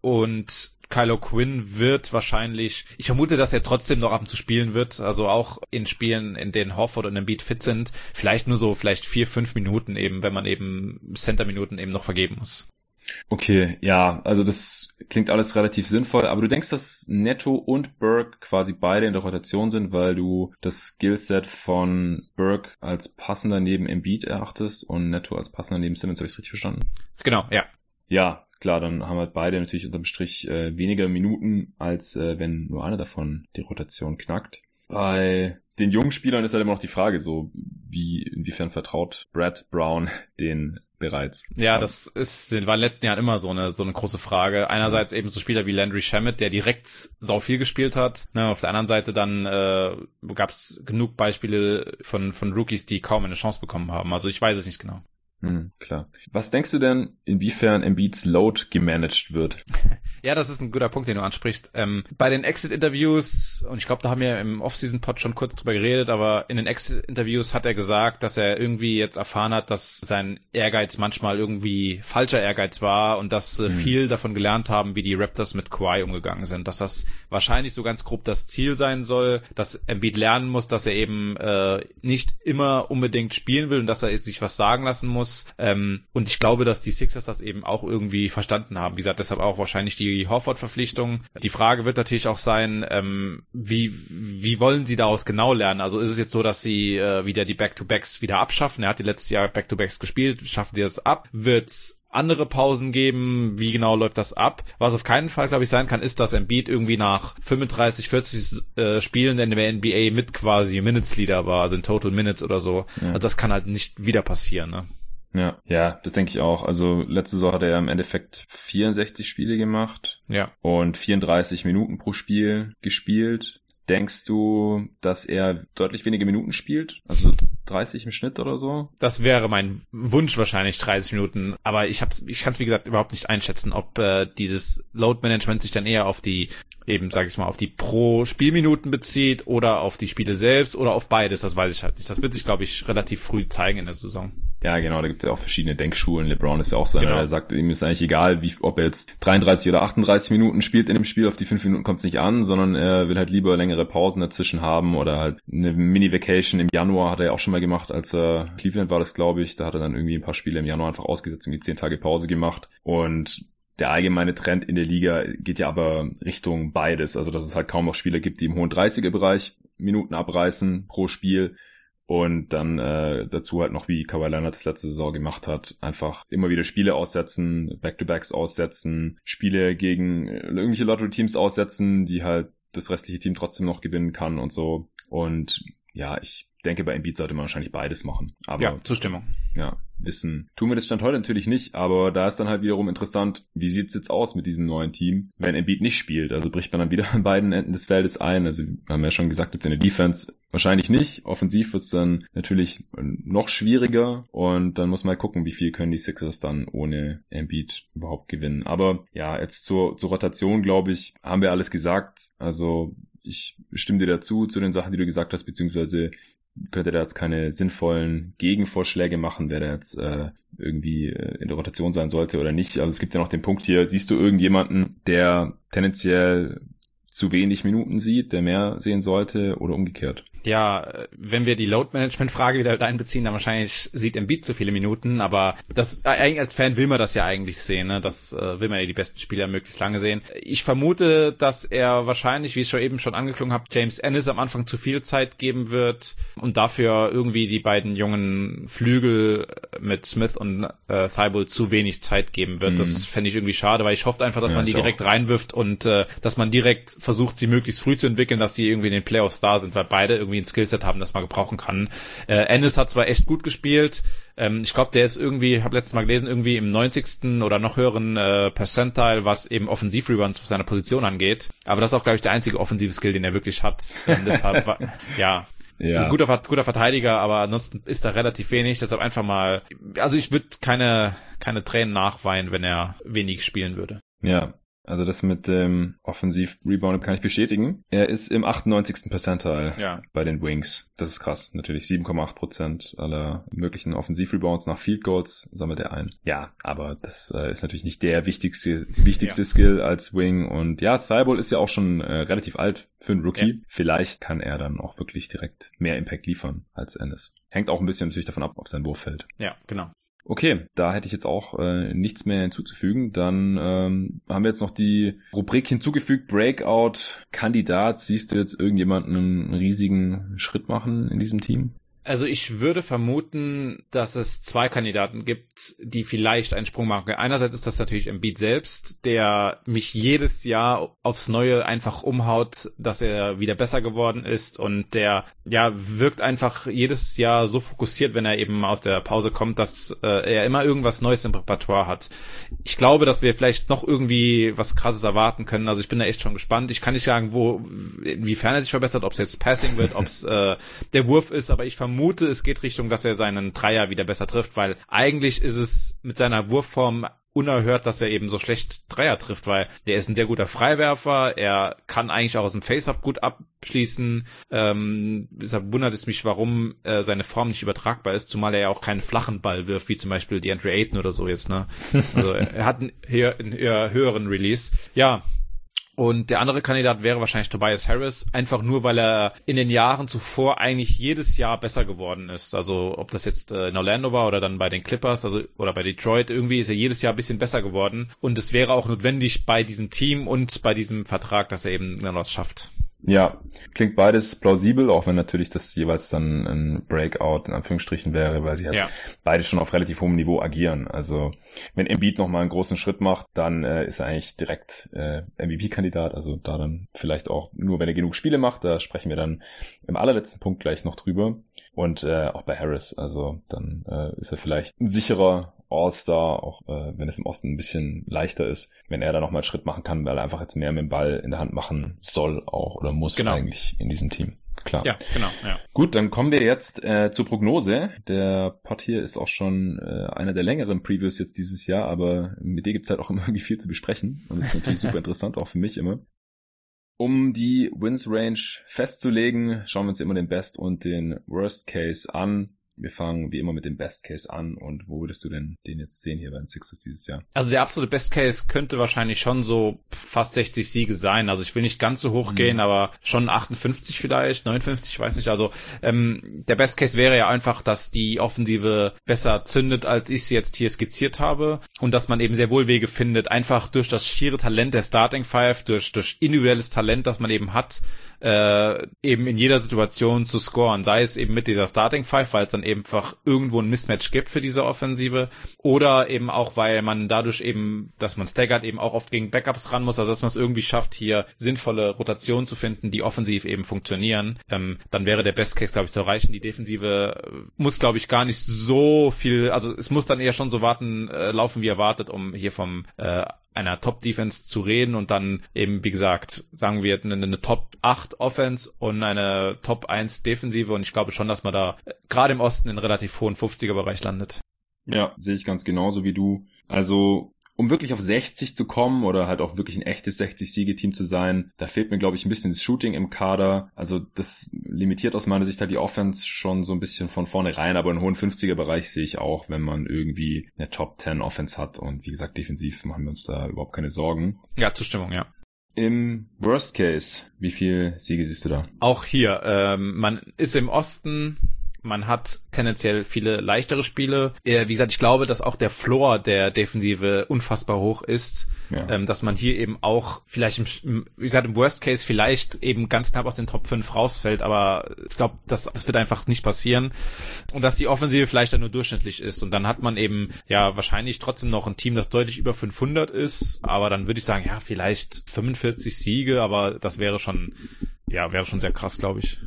Und Kylo Quinn wird wahrscheinlich, ich vermute, dass er trotzdem noch ab und zu spielen wird, also auch in Spielen, in denen Hofford und Embiid fit sind, vielleicht nur so, vielleicht vier, fünf Minuten eben, wenn man eben Center-Minuten eben noch vergeben muss. Okay, ja, also das klingt alles relativ sinnvoll, aber du denkst, dass Netto und Burke quasi beide in der Rotation sind, weil du das Skillset von Burke als passender neben Embiid erachtest und Netto als passender neben Simmons, habe ich richtig verstanden? Genau, ja. Ja, klar, dann haben halt beide natürlich unterm Strich äh, weniger Minuten, als äh, wenn nur einer davon die Rotation knackt. Bei den jungen Spielern ist halt immer noch die Frage, so wie inwiefern vertraut Brad Brown den bereits. Ja, das ist, war in den letzten Jahren immer so eine, so eine große Frage. Einerseits eben so Spieler wie Landry Shamet, der direkt sau viel gespielt hat. Ne, auf der anderen Seite dann äh, gab es genug Beispiele von, von Rookies, die kaum eine Chance bekommen haben. Also ich weiß es nicht genau. Hm, klar. Was denkst du denn, inwiefern Embiids Load gemanagt wird? Ja, das ist ein guter Punkt, den du ansprichst. Ähm, bei den Exit-Interviews, und ich glaube, da haben wir im Off-Season-Pod schon kurz drüber geredet, aber in den Exit-Interviews hat er gesagt, dass er irgendwie jetzt erfahren hat, dass sein Ehrgeiz manchmal irgendwie falscher Ehrgeiz war und dass äh, mhm. viel davon gelernt haben, wie die Raptors mit Kawhi umgegangen sind. Dass das wahrscheinlich so ganz grob das Ziel sein soll, dass Embiid lernen muss, dass er eben äh, nicht immer unbedingt spielen will und dass er sich was sagen lassen muss. Ähm, und ich glaube, dass die Sixers das eben auch irgendwie verstanden haben. Wie gesagt, deshalb auch wahrscheinlich die die Horford-Verpflichtung. Die Frage wird natürlich auch sein, ähm, wie, wie wollen sie daraus genau lernen? Also ist es jetzt so, dass sie äh, wieder die Back-to-Backs wieder abschaffen? Er hat die letztes Jahr Back-to-Backs gespielt. Schaffen die das ab? Wird's andere Pausen geben? Wie genau läuft das ab? Was auf keinen Fall, glaube ich, sein kann, ist, dass Embiid irgendwie nach 35, 40 äh, Spielen in der NBA mit quasi Minutes Leader war, also in Total Minutes oder so. Ja. Also das kann halt nicht wieder passieren. Ne? Ja, ja, das denke ich auch. Also letzte Saison hat er im Endeffekt 64 Spiele gemacht. Ja. Und 34 Minuten pro Spiel gespielt. Denkst du, dass er deutlich weniger Minuten spielt? Also 30 im Schnitt oder so? Das wäre mein Wunsch wahrscheinlich 30 Minuten, aber ich hab's, ich kann es wie gesagt überhaupt nicht einschätzen, ob äh, dieses Load Management sich dann eher auf die eben, sage ich mal, auf die pro Spielminuten bezieht oder auf die Spiele selbst oder auf beides, das weiß ich halt nicht. Das wird sich, glaube ich, relativ früh zeigen in der Saison. Ja, genau, da gibt es ja auch verschiedene Denkschulen. LeBron ist ja auch so einer, genau. der sagt, ihm ist eigentlich egal, wie, ob er jetzt 33 oder 38 Minuten spielt in dem Spiel, auf die 5 Minuten kommt es nicht an, sondern er will halt lieber längere Pausen dazwischen haben oder halt eine Mini-Vacation im Januar hat er ja auch schon mal gemacht, als er Cleveland war das, glaube ich. Da hat er dann irgendwie ein paar Spiele im Januar einfach ausgesetzt und die 10 Tage Pause gemacht. Und der allgemeine Trend in der Liga geht ja aber Richtung beides. Also, dass es halt kaum noch Spieler gibt, die im hohen 30er-Bereich Minuten abreißen pro Spiel. Und dann äh, dazu halt noch, wie Kawhi Leonard das letzte Saison gemacht hat, einfach immer wieder Spiele aussetzen, Back-to-Backs aussetzen, Spiele gegen irgendwelche Lottery-Teams aussetzen, die halt das restliche Team trotzdem noch gewinnen kann und so. Und ja, ich denke, bei Embiid sollte man wahrscheinlich beides machen. Aber, ja, Zustimmung. Ja, wissen. Tun wir das Stand heute natürlich nicht, aber da ist dann halt wiederum interessant, wie sieht's jetzt aus mit diesem neuen Team, wenn Embiid nicht spielt? Also bricht man dann wieder an beiden Enden des Feldes ein. Also wir haben ja schon gesagt, jetzt in der Defense wahrscheinlich nicht. Offensiv wird's dann natürlich noch schwieriger und dann muss man halt gucken, wie viel können die Sixers dann ohne Embiid überhaupt gewinnen. Aber ja, jetzt zur, zur Rotation, glaube ich, haben wir alles gesagt. Also ich stimme dir dazu, zu den Sachen, die du gesagt hast, beziehungsweise könnte da jetzt keine sinnvollen Gegenvorschläge machen, wer da jetzt äh, irgendwie äh, in der Rotation sein sollte oder nicht. Aber es gibt ja noch den Punkt hier, siehst du irgendjemanden, der tendenziell zu wenig Minuten sieht, der mehr sehen sollte oder umgekehrt? Ja, wenn wir die Load-Management-Frage wieder mit einbeziehen, dann wahrscheinlich sieht Embiid zu viele Minuten, aber das eigentlich als Fan will man das ja eigentlich sehen, ne? Das äh, will man ja die besten Spieler möglichst lange sehen. Ich vermute, dass er wahrscheinlich, wie ich schon eben schon angeklungen habe, James Ennis am Anfang zu viel Zeit geben wird und dafür irgendwie die beiden jungen Flügel mit Smith und äh, Thibault zu wenig Zeit geben wird. Mhm. Das fände ich irgendwie schade, weil ich hoffe einfach, dass ja, man die direkt auch. reinwirft und äh, dass man direkt versucht, sie möglichst früh zu entwickeln, dass sie irgendwie in den Playoffs da sind, weil beide irgendwie irgendwie ein Skillset haben, das man gebrauchen kann. Äh, Ennis hat zwar echt gut gespielt, ähm, ich glaube, der ist irgendwie, ich habe letztes Mal gelesen, irgendwie im 90. oder noch höheren äh, Percentile, was eben Offensivrebounds auf seiner Position angeht. Aber das ist auch, glaube ich, der einzige offensive Skill, den er wirklich hat. Und deshalb, war, ja, ja. Ist ein guter, guter Verteidiger, aber ansonsten ist da relativ wenig. Deshalb einfach mal, also ich würde keine, keine Tränen nachweinen, wenn er wenig spielen würde. Ja, also das mit dem Offensiv-Rebound kann ich bestätigen. Er ist im 98. Percentile ja. bei den Wings. Das ist krass. Natürlich 7,8 Prozent aller möglichen Offensiv-Rebounds nach Field Goals sammelt er ein. Ja, aber das äh, ist natürlich nicht der wichtigste, wichtigste ja. Skill als Wing. Und ja, Thibault ist ja auch schon äh, relativ alt für einen Rookie. Ja. Vielleicht kann er dann auch wirklich direkt mehr Impact liefern als Ennis. Hängt auch ein bisschen natürlich davon ab, ob sein Wurf fällt. Ja, genau. Okay, da hätte ich jetzt auch äh, nichts mehr hinzuzufügen. Dann ähm, haben wir jetzt noch die Rubrik hinzugefügt, Breakout-Kandidat. Siehst du jetzt irgendjemanden einen riesigen Schritt machen in diesem Team? Also ich würde vermuten, dass es zwei Kandidaten gibt, die vielleicht einen Sprung machen. Einerseits ist das natürlich Embiid selbst, der mich jedes Jahr aufs Neue einfach umhaut, dass er wieder besser geworden ist und der ja wirkt einfach jedes Jahr so fokussiert, wenn er eben aus der Pause kommt, dass äh, er immer irgendwas Neues im Repertoire hat. Ich glaube, dass wir vielleicht noch irgendwie was Krasses erwarten können. Also ich bin da echt schon gespannt. Ich kann nicht sagen, wo inwiefern er sich verbessert, ob es jetzt Passing wird, ob es äh, der Wurf ist, aber ich vermute vermute, es geht Richtung, dass er seinen Dreier wieder besser trifft, weil eigentlich ist es mit seiner Wurfform unerhört, dass er eben so schlecht Dreier trifft, weil der ist ein sehr guter Freiwerfer, er kann eigentlich auch aus dem Face-Up gut abschließen. Ähm, deshalb wundert es mich, warum äh, seine Form nicht übertragbar ist, zumal er ja auch keinen flachen Ball wirft, wie zum Beispiel die Andre Ayton oder so jetzt. Ne? Also er hat einen, einen höheren Release. Ja, und der andere Kandidat wäre wahrscheinlich Tobias Harris, einfach nur, weil er in den Jahren zuvor eigentlich jedes Jahr besser geworden ist. Also ob das jetzt äh, in Orlando war oder dann bei den Clippers, also oder bei Detroit, irgendwie ist er jedes Jahr ein bisschen besser geworden. Und es wäre auch notwendig bei diesem Team und bei diesem Vertrag, dass er eben dann was schafft. Ja, klingt beides plausibel, auch wenn natürlich das jeweils dann ein Breakout in Anführungsstrichen wäre, weil sie halt ja. beide schon auf relativ hohem Niveau agieren. Also wenn Embiid nochmal einen großen Schritt macht, dann äh, ist er eigentlich direkt äh, MVP-Kandidat. Also da dann vielleicht auch nur, wenn er genug Spiele macht, da sprechen wir dann im allerletzten Punkt gleich noch drüber. Und äh, auch bei Harris, also dann äh, ist er vielleicht ein sicherer All-Star, auch äh, wenn es im Osten ein bisschen leichter ist, wenn er da nochmal einen Schritt machen kann, weil er einfach jetzt mehr mit dem Ball in der Hand machen soll auch oder muss genau. eigentlich in diesem Team. Klar. Ja, genau. Ja. Gut, dann kommen wir jetzt äh, zur Prognose. Der Pod hier ist auch schon äh, einer der längeren Previews jetzt dieses Jahr, aber mit dir gibt's halt auch immer irgendwie viel zu besprechen. Und das ist natürlich super interessant, auch für mich immer. Um die Wins Range festzulegen, schauen wir uns immer den Best und den Worst Case an. Wir fangen wie immer mit dem Best Case an und wo würdest du denn den jetzt sehen hier bei den Sixers dieses Jahr? Also der absolute Best Case könnte wahrscheinlich schon so fast 60 Siege sein. Also ich will nicht ganz so hoch mhm. gehen, aber schon 58 vielleicht, 59, ich weiß nicht. Also ähm, der Best Case wäre ja einfach, dass die Offensive besser zündet, als ich sie jetzt hier skizziert habe und dass man eben sehr wohl Wege findet, einfach durch das schiere Talent der Starting Five, durch, durch individuelles Talent, das man eben hat, äh, eben in jeder Situation zu scoren, sei es eben mit dieser Starting Five, weil es dann eben einfach irgendwo ein Mismatch gibt für diese Offensive. Oder eben auch, weil man dadurch eben, dass man staggert, eben auch oft gegen Backups ran muss, also dass man es irgendwie schafft, hier sinnvolle Rotationen zu finden, die offensiv eben funktionieren, ähm, dann wäre der Best Case, glaube ich, zu erreichen. Die Defensive äh, muss, glaube ich, gar nicht so viel, also es muss dann eher schon so warten, äh, laufen wie erwartet, um hier vom äh, einer Top-Defense zu reden und dann eben, wie gesagt, sagen wir eine, eine Top 8 Offense und eine Top 1 Defensive und ich glaube schon, dass man da äh, gerade im Osten in relativ hohen 50er Bereich landet. Ja, sehe ich ganz genauso wie du. Also um wirklich auf 60 zu kommen oder halt auch wirklich ein echtes 60-Siege-Team zu sein, da fehlt mir, glaube ich, ein bisschen das Shooting im Kader. Also das limitiert aus meiner Sicht halt die Offense schon so ein bisschen von vornherein, aber einen hohen 50er-Bereich sehe ich auch, wenn man irgendwie eine Top 10 Offense hat und wie gesagt, defensiv machen wir uns da überhaupt keine Sorgen. Ja, Zustimmung, ja. Im Worst Case, wie viel Siege siehst du da? Auch hier, ähm, man ist im Osten man hat tendenziell viele leichtere Spiele. Äh, wie gesagt, ich glaube, dass auch der Floor der Defensive unfassbar hoch ist. Ja. Ähm, dass man hier eben auch vielleicht, im, wie gesagt, im Worst Case vielleicht eben ganz knapp aus den Top 5 rausfällt, aber ich glaube, das, das wird einfach nicht passieren. Und dass die Offensive vielleicht dann nur durchschnittlich ist. Und dann hat man eben ja wahrscheinlich trotzdem noch ein Team, das deutlich über 500 ist. Aber dann würde ich sagen, ja, vielleicht 45 Siege, aber das wäre schon, ja, wäre schon sehr krass, glaube ich.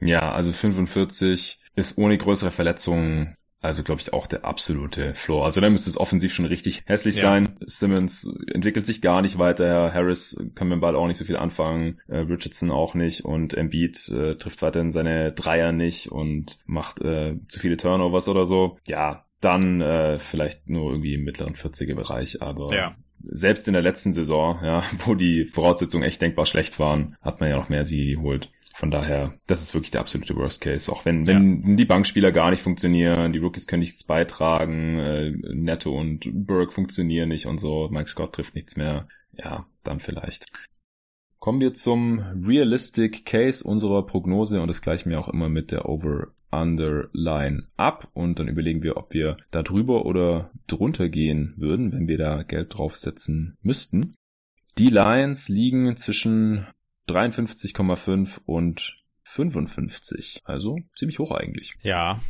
Ja, also 45 ist ohne größere Verletzungen also glaube ich auch der absolute Floor. Also da müsste es offensiv schon richtig hässlich ja. sein. Simmons entwickelt sich gar nicht weiter. Harris kann mit dem Ball auch nicht so viel anfangen. Äh, Richardson auch nicht. Und Embiid äh, trifft weiterhin seine Dreier nicht und macht äh, zu viele Turnovers oder so. Ja, dann äh, vielleicht nur irgendwie im mittleren 40er Bereich. Aber ja. selbst in der letzten Saison, ja, wo die Voraussetzungen echt denkbar schlecht waren, hat man ja noch mehr sie geholt. Von daher, das ist wirklich der absolute Worst Case. Auch wenn, wenn ja. die Bankspieler gar nicht funktionieren, die Rookies können nichts beitragen, äh, Netto und Burke funktionieren nicht und so, Mike Scott trifft nichts mehr. Ja, dann vielleicht. Kommen wir zum Realistic Case unserer Prognose und das gleichen wir auch immer mit der Over-Under-Line ab und dann überlegen wir, ob wir da drüber oder drunter gehen würden, wenn wir da Geld draufsetzen müssten. Die Lines liegen zwischen 53,5 und 55. Also ziemlich hoch eigentlich. Ja,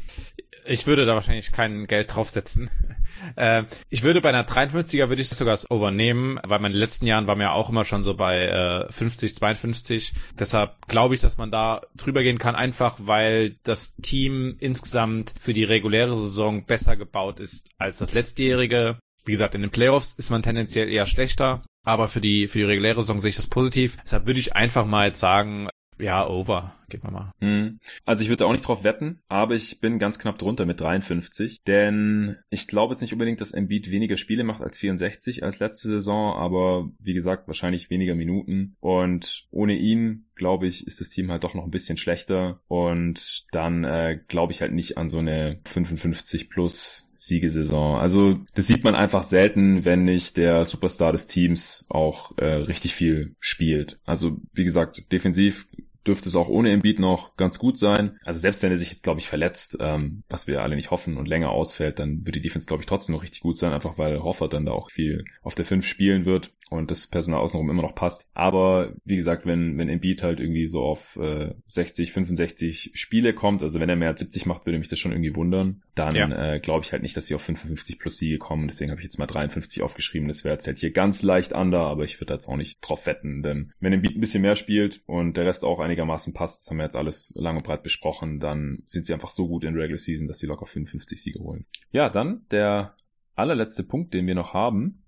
ich würde da wahrscheinlich kein Geld draufsetzen. äh, ich würde bei einer 53er würde ich das sogar als Over nehmen, weil in den letzten Jahren war mir auch immer schon so bei äh, 50, 52. Deshalb glaube ich, dass man da drüber gehen kann, einfach weil das Team insgesamt für die reguläre Saison besser gebaut ist als das letztjährige. Wie gesagt, in den Playoffs ist man tendenziell eher schlechter. Aber für die, für die reguläre Saison sehe ich das positiv. Deshalb würde ich einfach mal jetzt sagen, ja, over, geht mal mal. Hm. Also ich würde auch nicht drauf wetten, aber ich bin ganz knapp drunter mit 53, denn ich glaube jetzt nicht unbedingt, dass Embiid weniger Spiele macht als 64 als letzte Saison, aber wie gesagt, wahrscheinlich weniger Minuten und ohne ihn, glaube ich, ist das Team halt doch noch ein bisschen schlechter und dann äh, glaube ich halt nicht an so eine 55 plus Siegesaison. Also das sieht man einfach selten, wenn nicht der Superstar des Teams auch äh, richtig viel spielt. Also wie gesagt, defensiv dürfte es auch ohne Embiid noch ganz gut sein. Also selbst wenn er sich jetzt, glaube ich, verletzt, ähm, was wir alle nicht hoffen und länger ausfällt, dann wird die Defense, glaube ich, trotzdem noch richtig gut sein, einfach weil Hoffert dann da auch viel auf der 5 spielen wird und das Personal außenrum immer noch passt. Aber wie gesagt, wenn, wenn Embiid halt irgendwie so auf äh, 60, 65 Spiele kommt, also wenn er mehr als 70 macht, würde mich das schon irgendwie wundern. Dann ja. äh, glaube ich halt nicht, dass sie auf 55 plus Siege kommen. Deswegen habe ich jetzt mal 53 aufgeschrieben. Das wäre jetzt halt hier ganz leicht under, aber ich würde jetzt auch nicht drauf wetten, denn wenn Embiid ein bisschen mehr spielt und der Rest auch einigermaßen passt, das haben wir jetzt alles lang und breit besprochen, dann sind sie einfach so gut in Regular Season, dass sie locker 55 Siege holen. Ja, dann der allerletzte Punkt, den wir noch haben,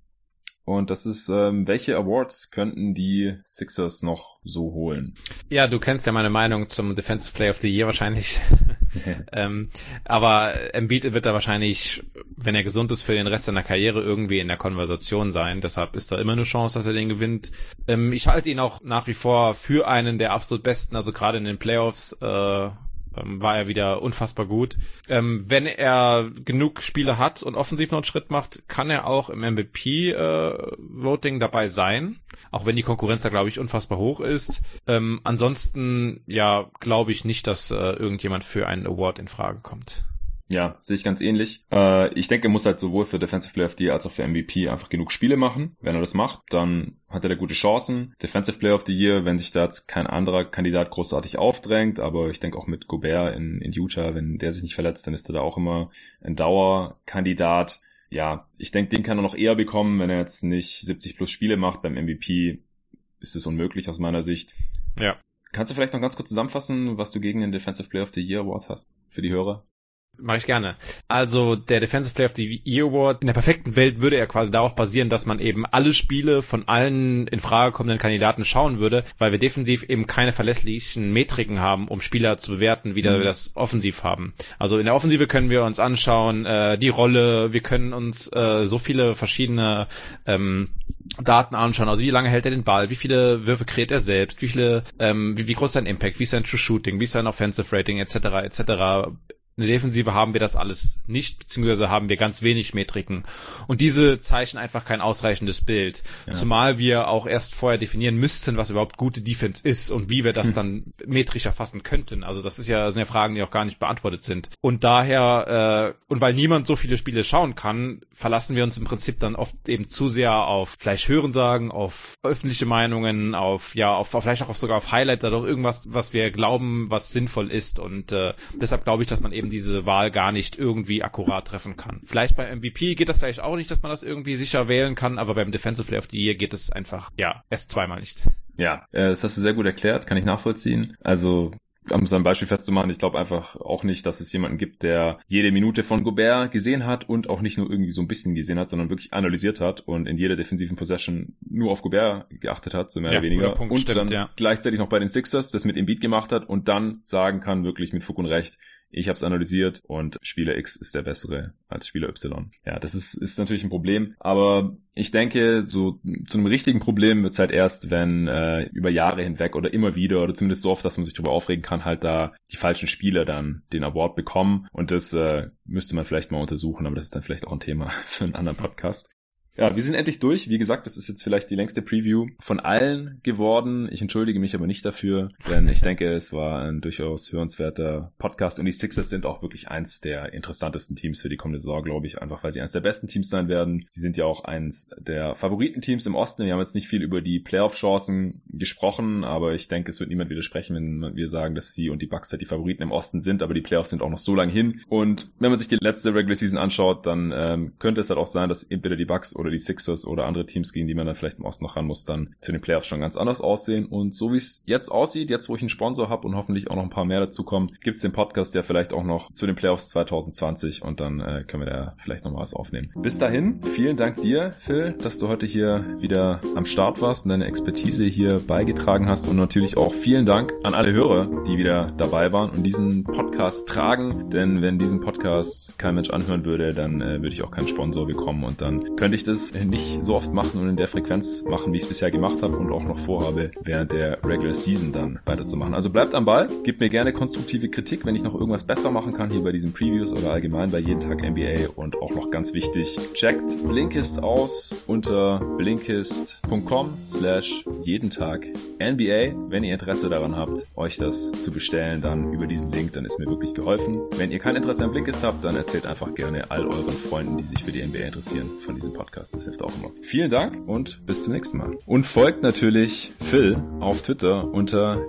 und das ist, ähm, welche Awards könnten die Sixers noch so holen? Ja, du kennst ja meine Meinung zum Defensive Player of the Year wahrscheinlich. ähm, aber Embiid wird da wahrscheinlich, wenn er gesund ist, für den Rest seiner Karriere irgendwie in der Konversation sein. Deshalb ist da immer eine Chance, dass er den gewinnt. Ähm, ich halte ihn auch nach wie vor für einen der absolut besten, also gerade in den Playoffs. Äh, war er wieder unfassbar gut. Ähm, wenn er genug Spiele hat und offensiv noch einen Schritt macht, kann er auch im MVP-Voting äh, dabei sein. Auch wenn die Konkurrenz da, glaube ich, unfassbar hoch ist. Ähm, ansonsten, ja, glaube ich nicht, dass äh, irgendjemand für einen Award in Frage kommt. Ja, sehe ich ganz ähnlich. Äh, ich denke, er muss halt sowohl für Defensive Player of the Year als auch für MVP einfach genug Spiele machen. Wenn er das macht, dann hat er da gute Chancen. Defensive Player of the Year, wenn sich da jetzt kein anderer Kandidat großartig aufdrängt, aber ich denke auch mit Gobert in, in Utah, wenn der sich nicht verletzt, dann ist er da auch immer ein Dauerkandidat. Ja, ich denke, den kann er noch eher bekommen, wenn er jetzt nicht 70 plus Spiele macht. Beim MVP ist es unmöglich aus meiner Sicht. Ja. Kannst du vielleicht noch ganz kurz zusammenfassen, was du gegen den Defensive Player of the Year Award hast? Für die Hörer? Mache ich gerne. Also der Defensive Player of the Year Award, in der perfekten Welt würde er quasi darauf basieren, dass man eben alle Spiele von allen in Frage kommenden Kandidaten schauen würde, weil wir defensiv eben keine verlässlichen Metriken haben, um Spieler zu bewerten, wie mhm. wir das offensiv haben. Also in der Offensive können wir uns anschauen, äh, die Rolle, wir können uns äh, so viele verschiedene ähm, Daten anschauen, also wie lange hält er den Ball, wie viele Würfe kreiert er selbst, wie viele, ähm, wie, wie groß ist sein Impact, wie ist sein True Shooting, wie ist sein Offensive Rating etc. etc. In der Defensive haben wir das alles nicht, beziehungsweise haben wir ganz wenig Metriken. Und diese zeichnen einfach kein ausreichendes Bild. Ja. Zumal wir auch erst vorher definieren müssten, was überhaupt gute Defense ist und wie wir das dann metrisch erfassen könnten. Also das ist ja, das sind ja Fragen, die auch gar nicht beantwortet sind. Und daher, äh, und weil niemand so viele Spiele schauen kann, verlassen wir uns im Prinzip dann oft eben zu sehr auf vielleicht Hörensagen, auf öffentliche Meinungen, auf, ja, auf, auf vielleicht auch auf, sogar auf Highlights oder irgendwas, was wir glauben, was sinnvoll ist. Und äh, deshalb glaube ich, dass man eben eben diese Wahl gar nicht irgendwie akkurat treffen kann. Vielleicht bei MVP geht das vielleicht auch nicht, dass man das irgendwie sicher wählen kann, aber beim Defensive Player of the Year geht es einfach, ja, erst zweimal nicht. Ja, äh, das hast du sehr gut erklärt, kann ich nachvollziehen. Also um so ein Beispiel festzumachen, ich glaube einfach auch nicht, dass es jemanden gibt, der jede Minute von Gobert gesehen hat und auch nicht nur irgendwie so ein bisschen gesehen hat, sondern wirklich analysiert hat und in jeder defensiven Possession nur auf Gobert geachtet hat, so mehr ja, oder weniger. Punkt, und stimmt, dann ja. gleichzeitig noch bei den Sixers das mit Embiid gemacht hat und dann sagen kann, wirklich mit Fug und Recht, ich habe es analysiert und Spieler X ist der bessere als Spieler Y. Ja, das ist, ist natürlich ein Problem, aber ich denke, so zu einem richtigen Problem wird es halt erst, wenn äh, über Jahre hinweg oder immer wieder oder zumindest so oft, dass man sich darüber aufregen kann, halt da die falschen Spieler dann den Award bekommen. Und das äh, müsste man vielleicht mal untersuchen, aber das ist dann vielleicht auch ein Thema für einen anderen Podcast. Ja, wir sind endlich durch. Wie gesagt, das ist jetzt vielleicht die längste Preview von allen geworden. Ich entschuldige mich aber nicht dafür, denn ich denke, es war ein durchaus hörenswerter Podcast und die Sixers sind auch wirklich eins der interessantesten Teams für die kommende Saison, glaube ich, einfach weil sie eines der besten Teams sein werden. Sie sind ja auch eins der Favoritenteams im Osten. Wir haben jetzt nicht viel über die Playoff-Chancen gesprochen, aber ich denke, es wird niemand widersprechen, wenn wir sagen, dass sie und die Bucks halt die Favoriten im Osten sind, aber die Playoffs sind auch noch so lang hin. Und wenn man sich die letzte Regular Season anschaut, dann ähm, könnte es halt auch sein, dass entweder die Bucks oder oder die Sixers oder andere Teams, gegen die man dann vielleicht im Osten noch ran muss, dann zu den Playoffs schon ganz anders aussehen. Und so wie es jetzt aussieht, jetzt wo ich einen Sponsor habe und hoffentlich auch noch ein paar mehr dazu kommen, gibt es den Podcast ja vielleicht auch noch zu den Playoffs 2020 und dann äh, können wir da vielleicht noch mal was aufnehmen. Bis dahin, vielen Dank dir, Phil, dass du heute hier wieder am Start warst und deine Expertise hier beigetragen hast und natürlich auch vielen Dank an alle Hörer, die wieder dabei waren und diesen Podcast tragen, denn wenn diesen Podcast kein Mensch anhören würde, dann äh, würde ich auch keinen Sponsor bekommen und dann könnte ich das es nicht so oft machen und in der Frequenz machen, wie ich es bisher gemacht habe und auch noch vorhabe, während der Regular Season dann weiterzumachen. Also bleibt am Ball, gebt mir gerne konstruktive Kritik, wenn ich noch irgendwas besser machen kann hier bei diesen Previews oder allgemein bei jeden Tag NBA und auch noch ganz wichtig, checkt Blinkist aus unter blinkist.com slash jeden Tag NBA. Wenn ihr Interesse daran habt, euch das zu bestellen, dann über diesen Link, dann ist mir wirklich geholfen. Wenn ihr kein Interesse an Blinkist habt, dann erzählt einfach gerne all euren Freunden, die sich für die NBA interessieren, von diesem Podcast. Das hilft auch immer. Vielen Dank und bis zum nächsten Mal. Und folgt natürlich Phil auf Twitter unter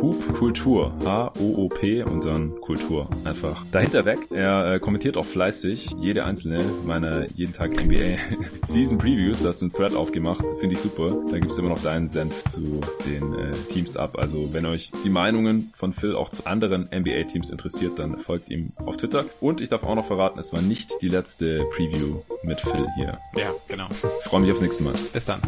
@hoopkultur, H-O-O-P und dann Kultur. Einfach dahinter weg. Er äh, kommentiert auch fleißig jede einzelne meiner jeden Tag NBA Season Previews. Da hast du einen Thread aufgemacht. Finde ich super. Da gibst du immer noch deinen Senf zu den äh, Teams ab. Also wenn euch die Meinungen von Phil auch zu anderen NBA-Teams interessiert, dann folgt ihm auf Twitter. Und ich darf auch noch verraten, es war nicht die letzte Preview mit Phil hier. Genau. Ich freue mich aufs nächste Mal. Bis dann.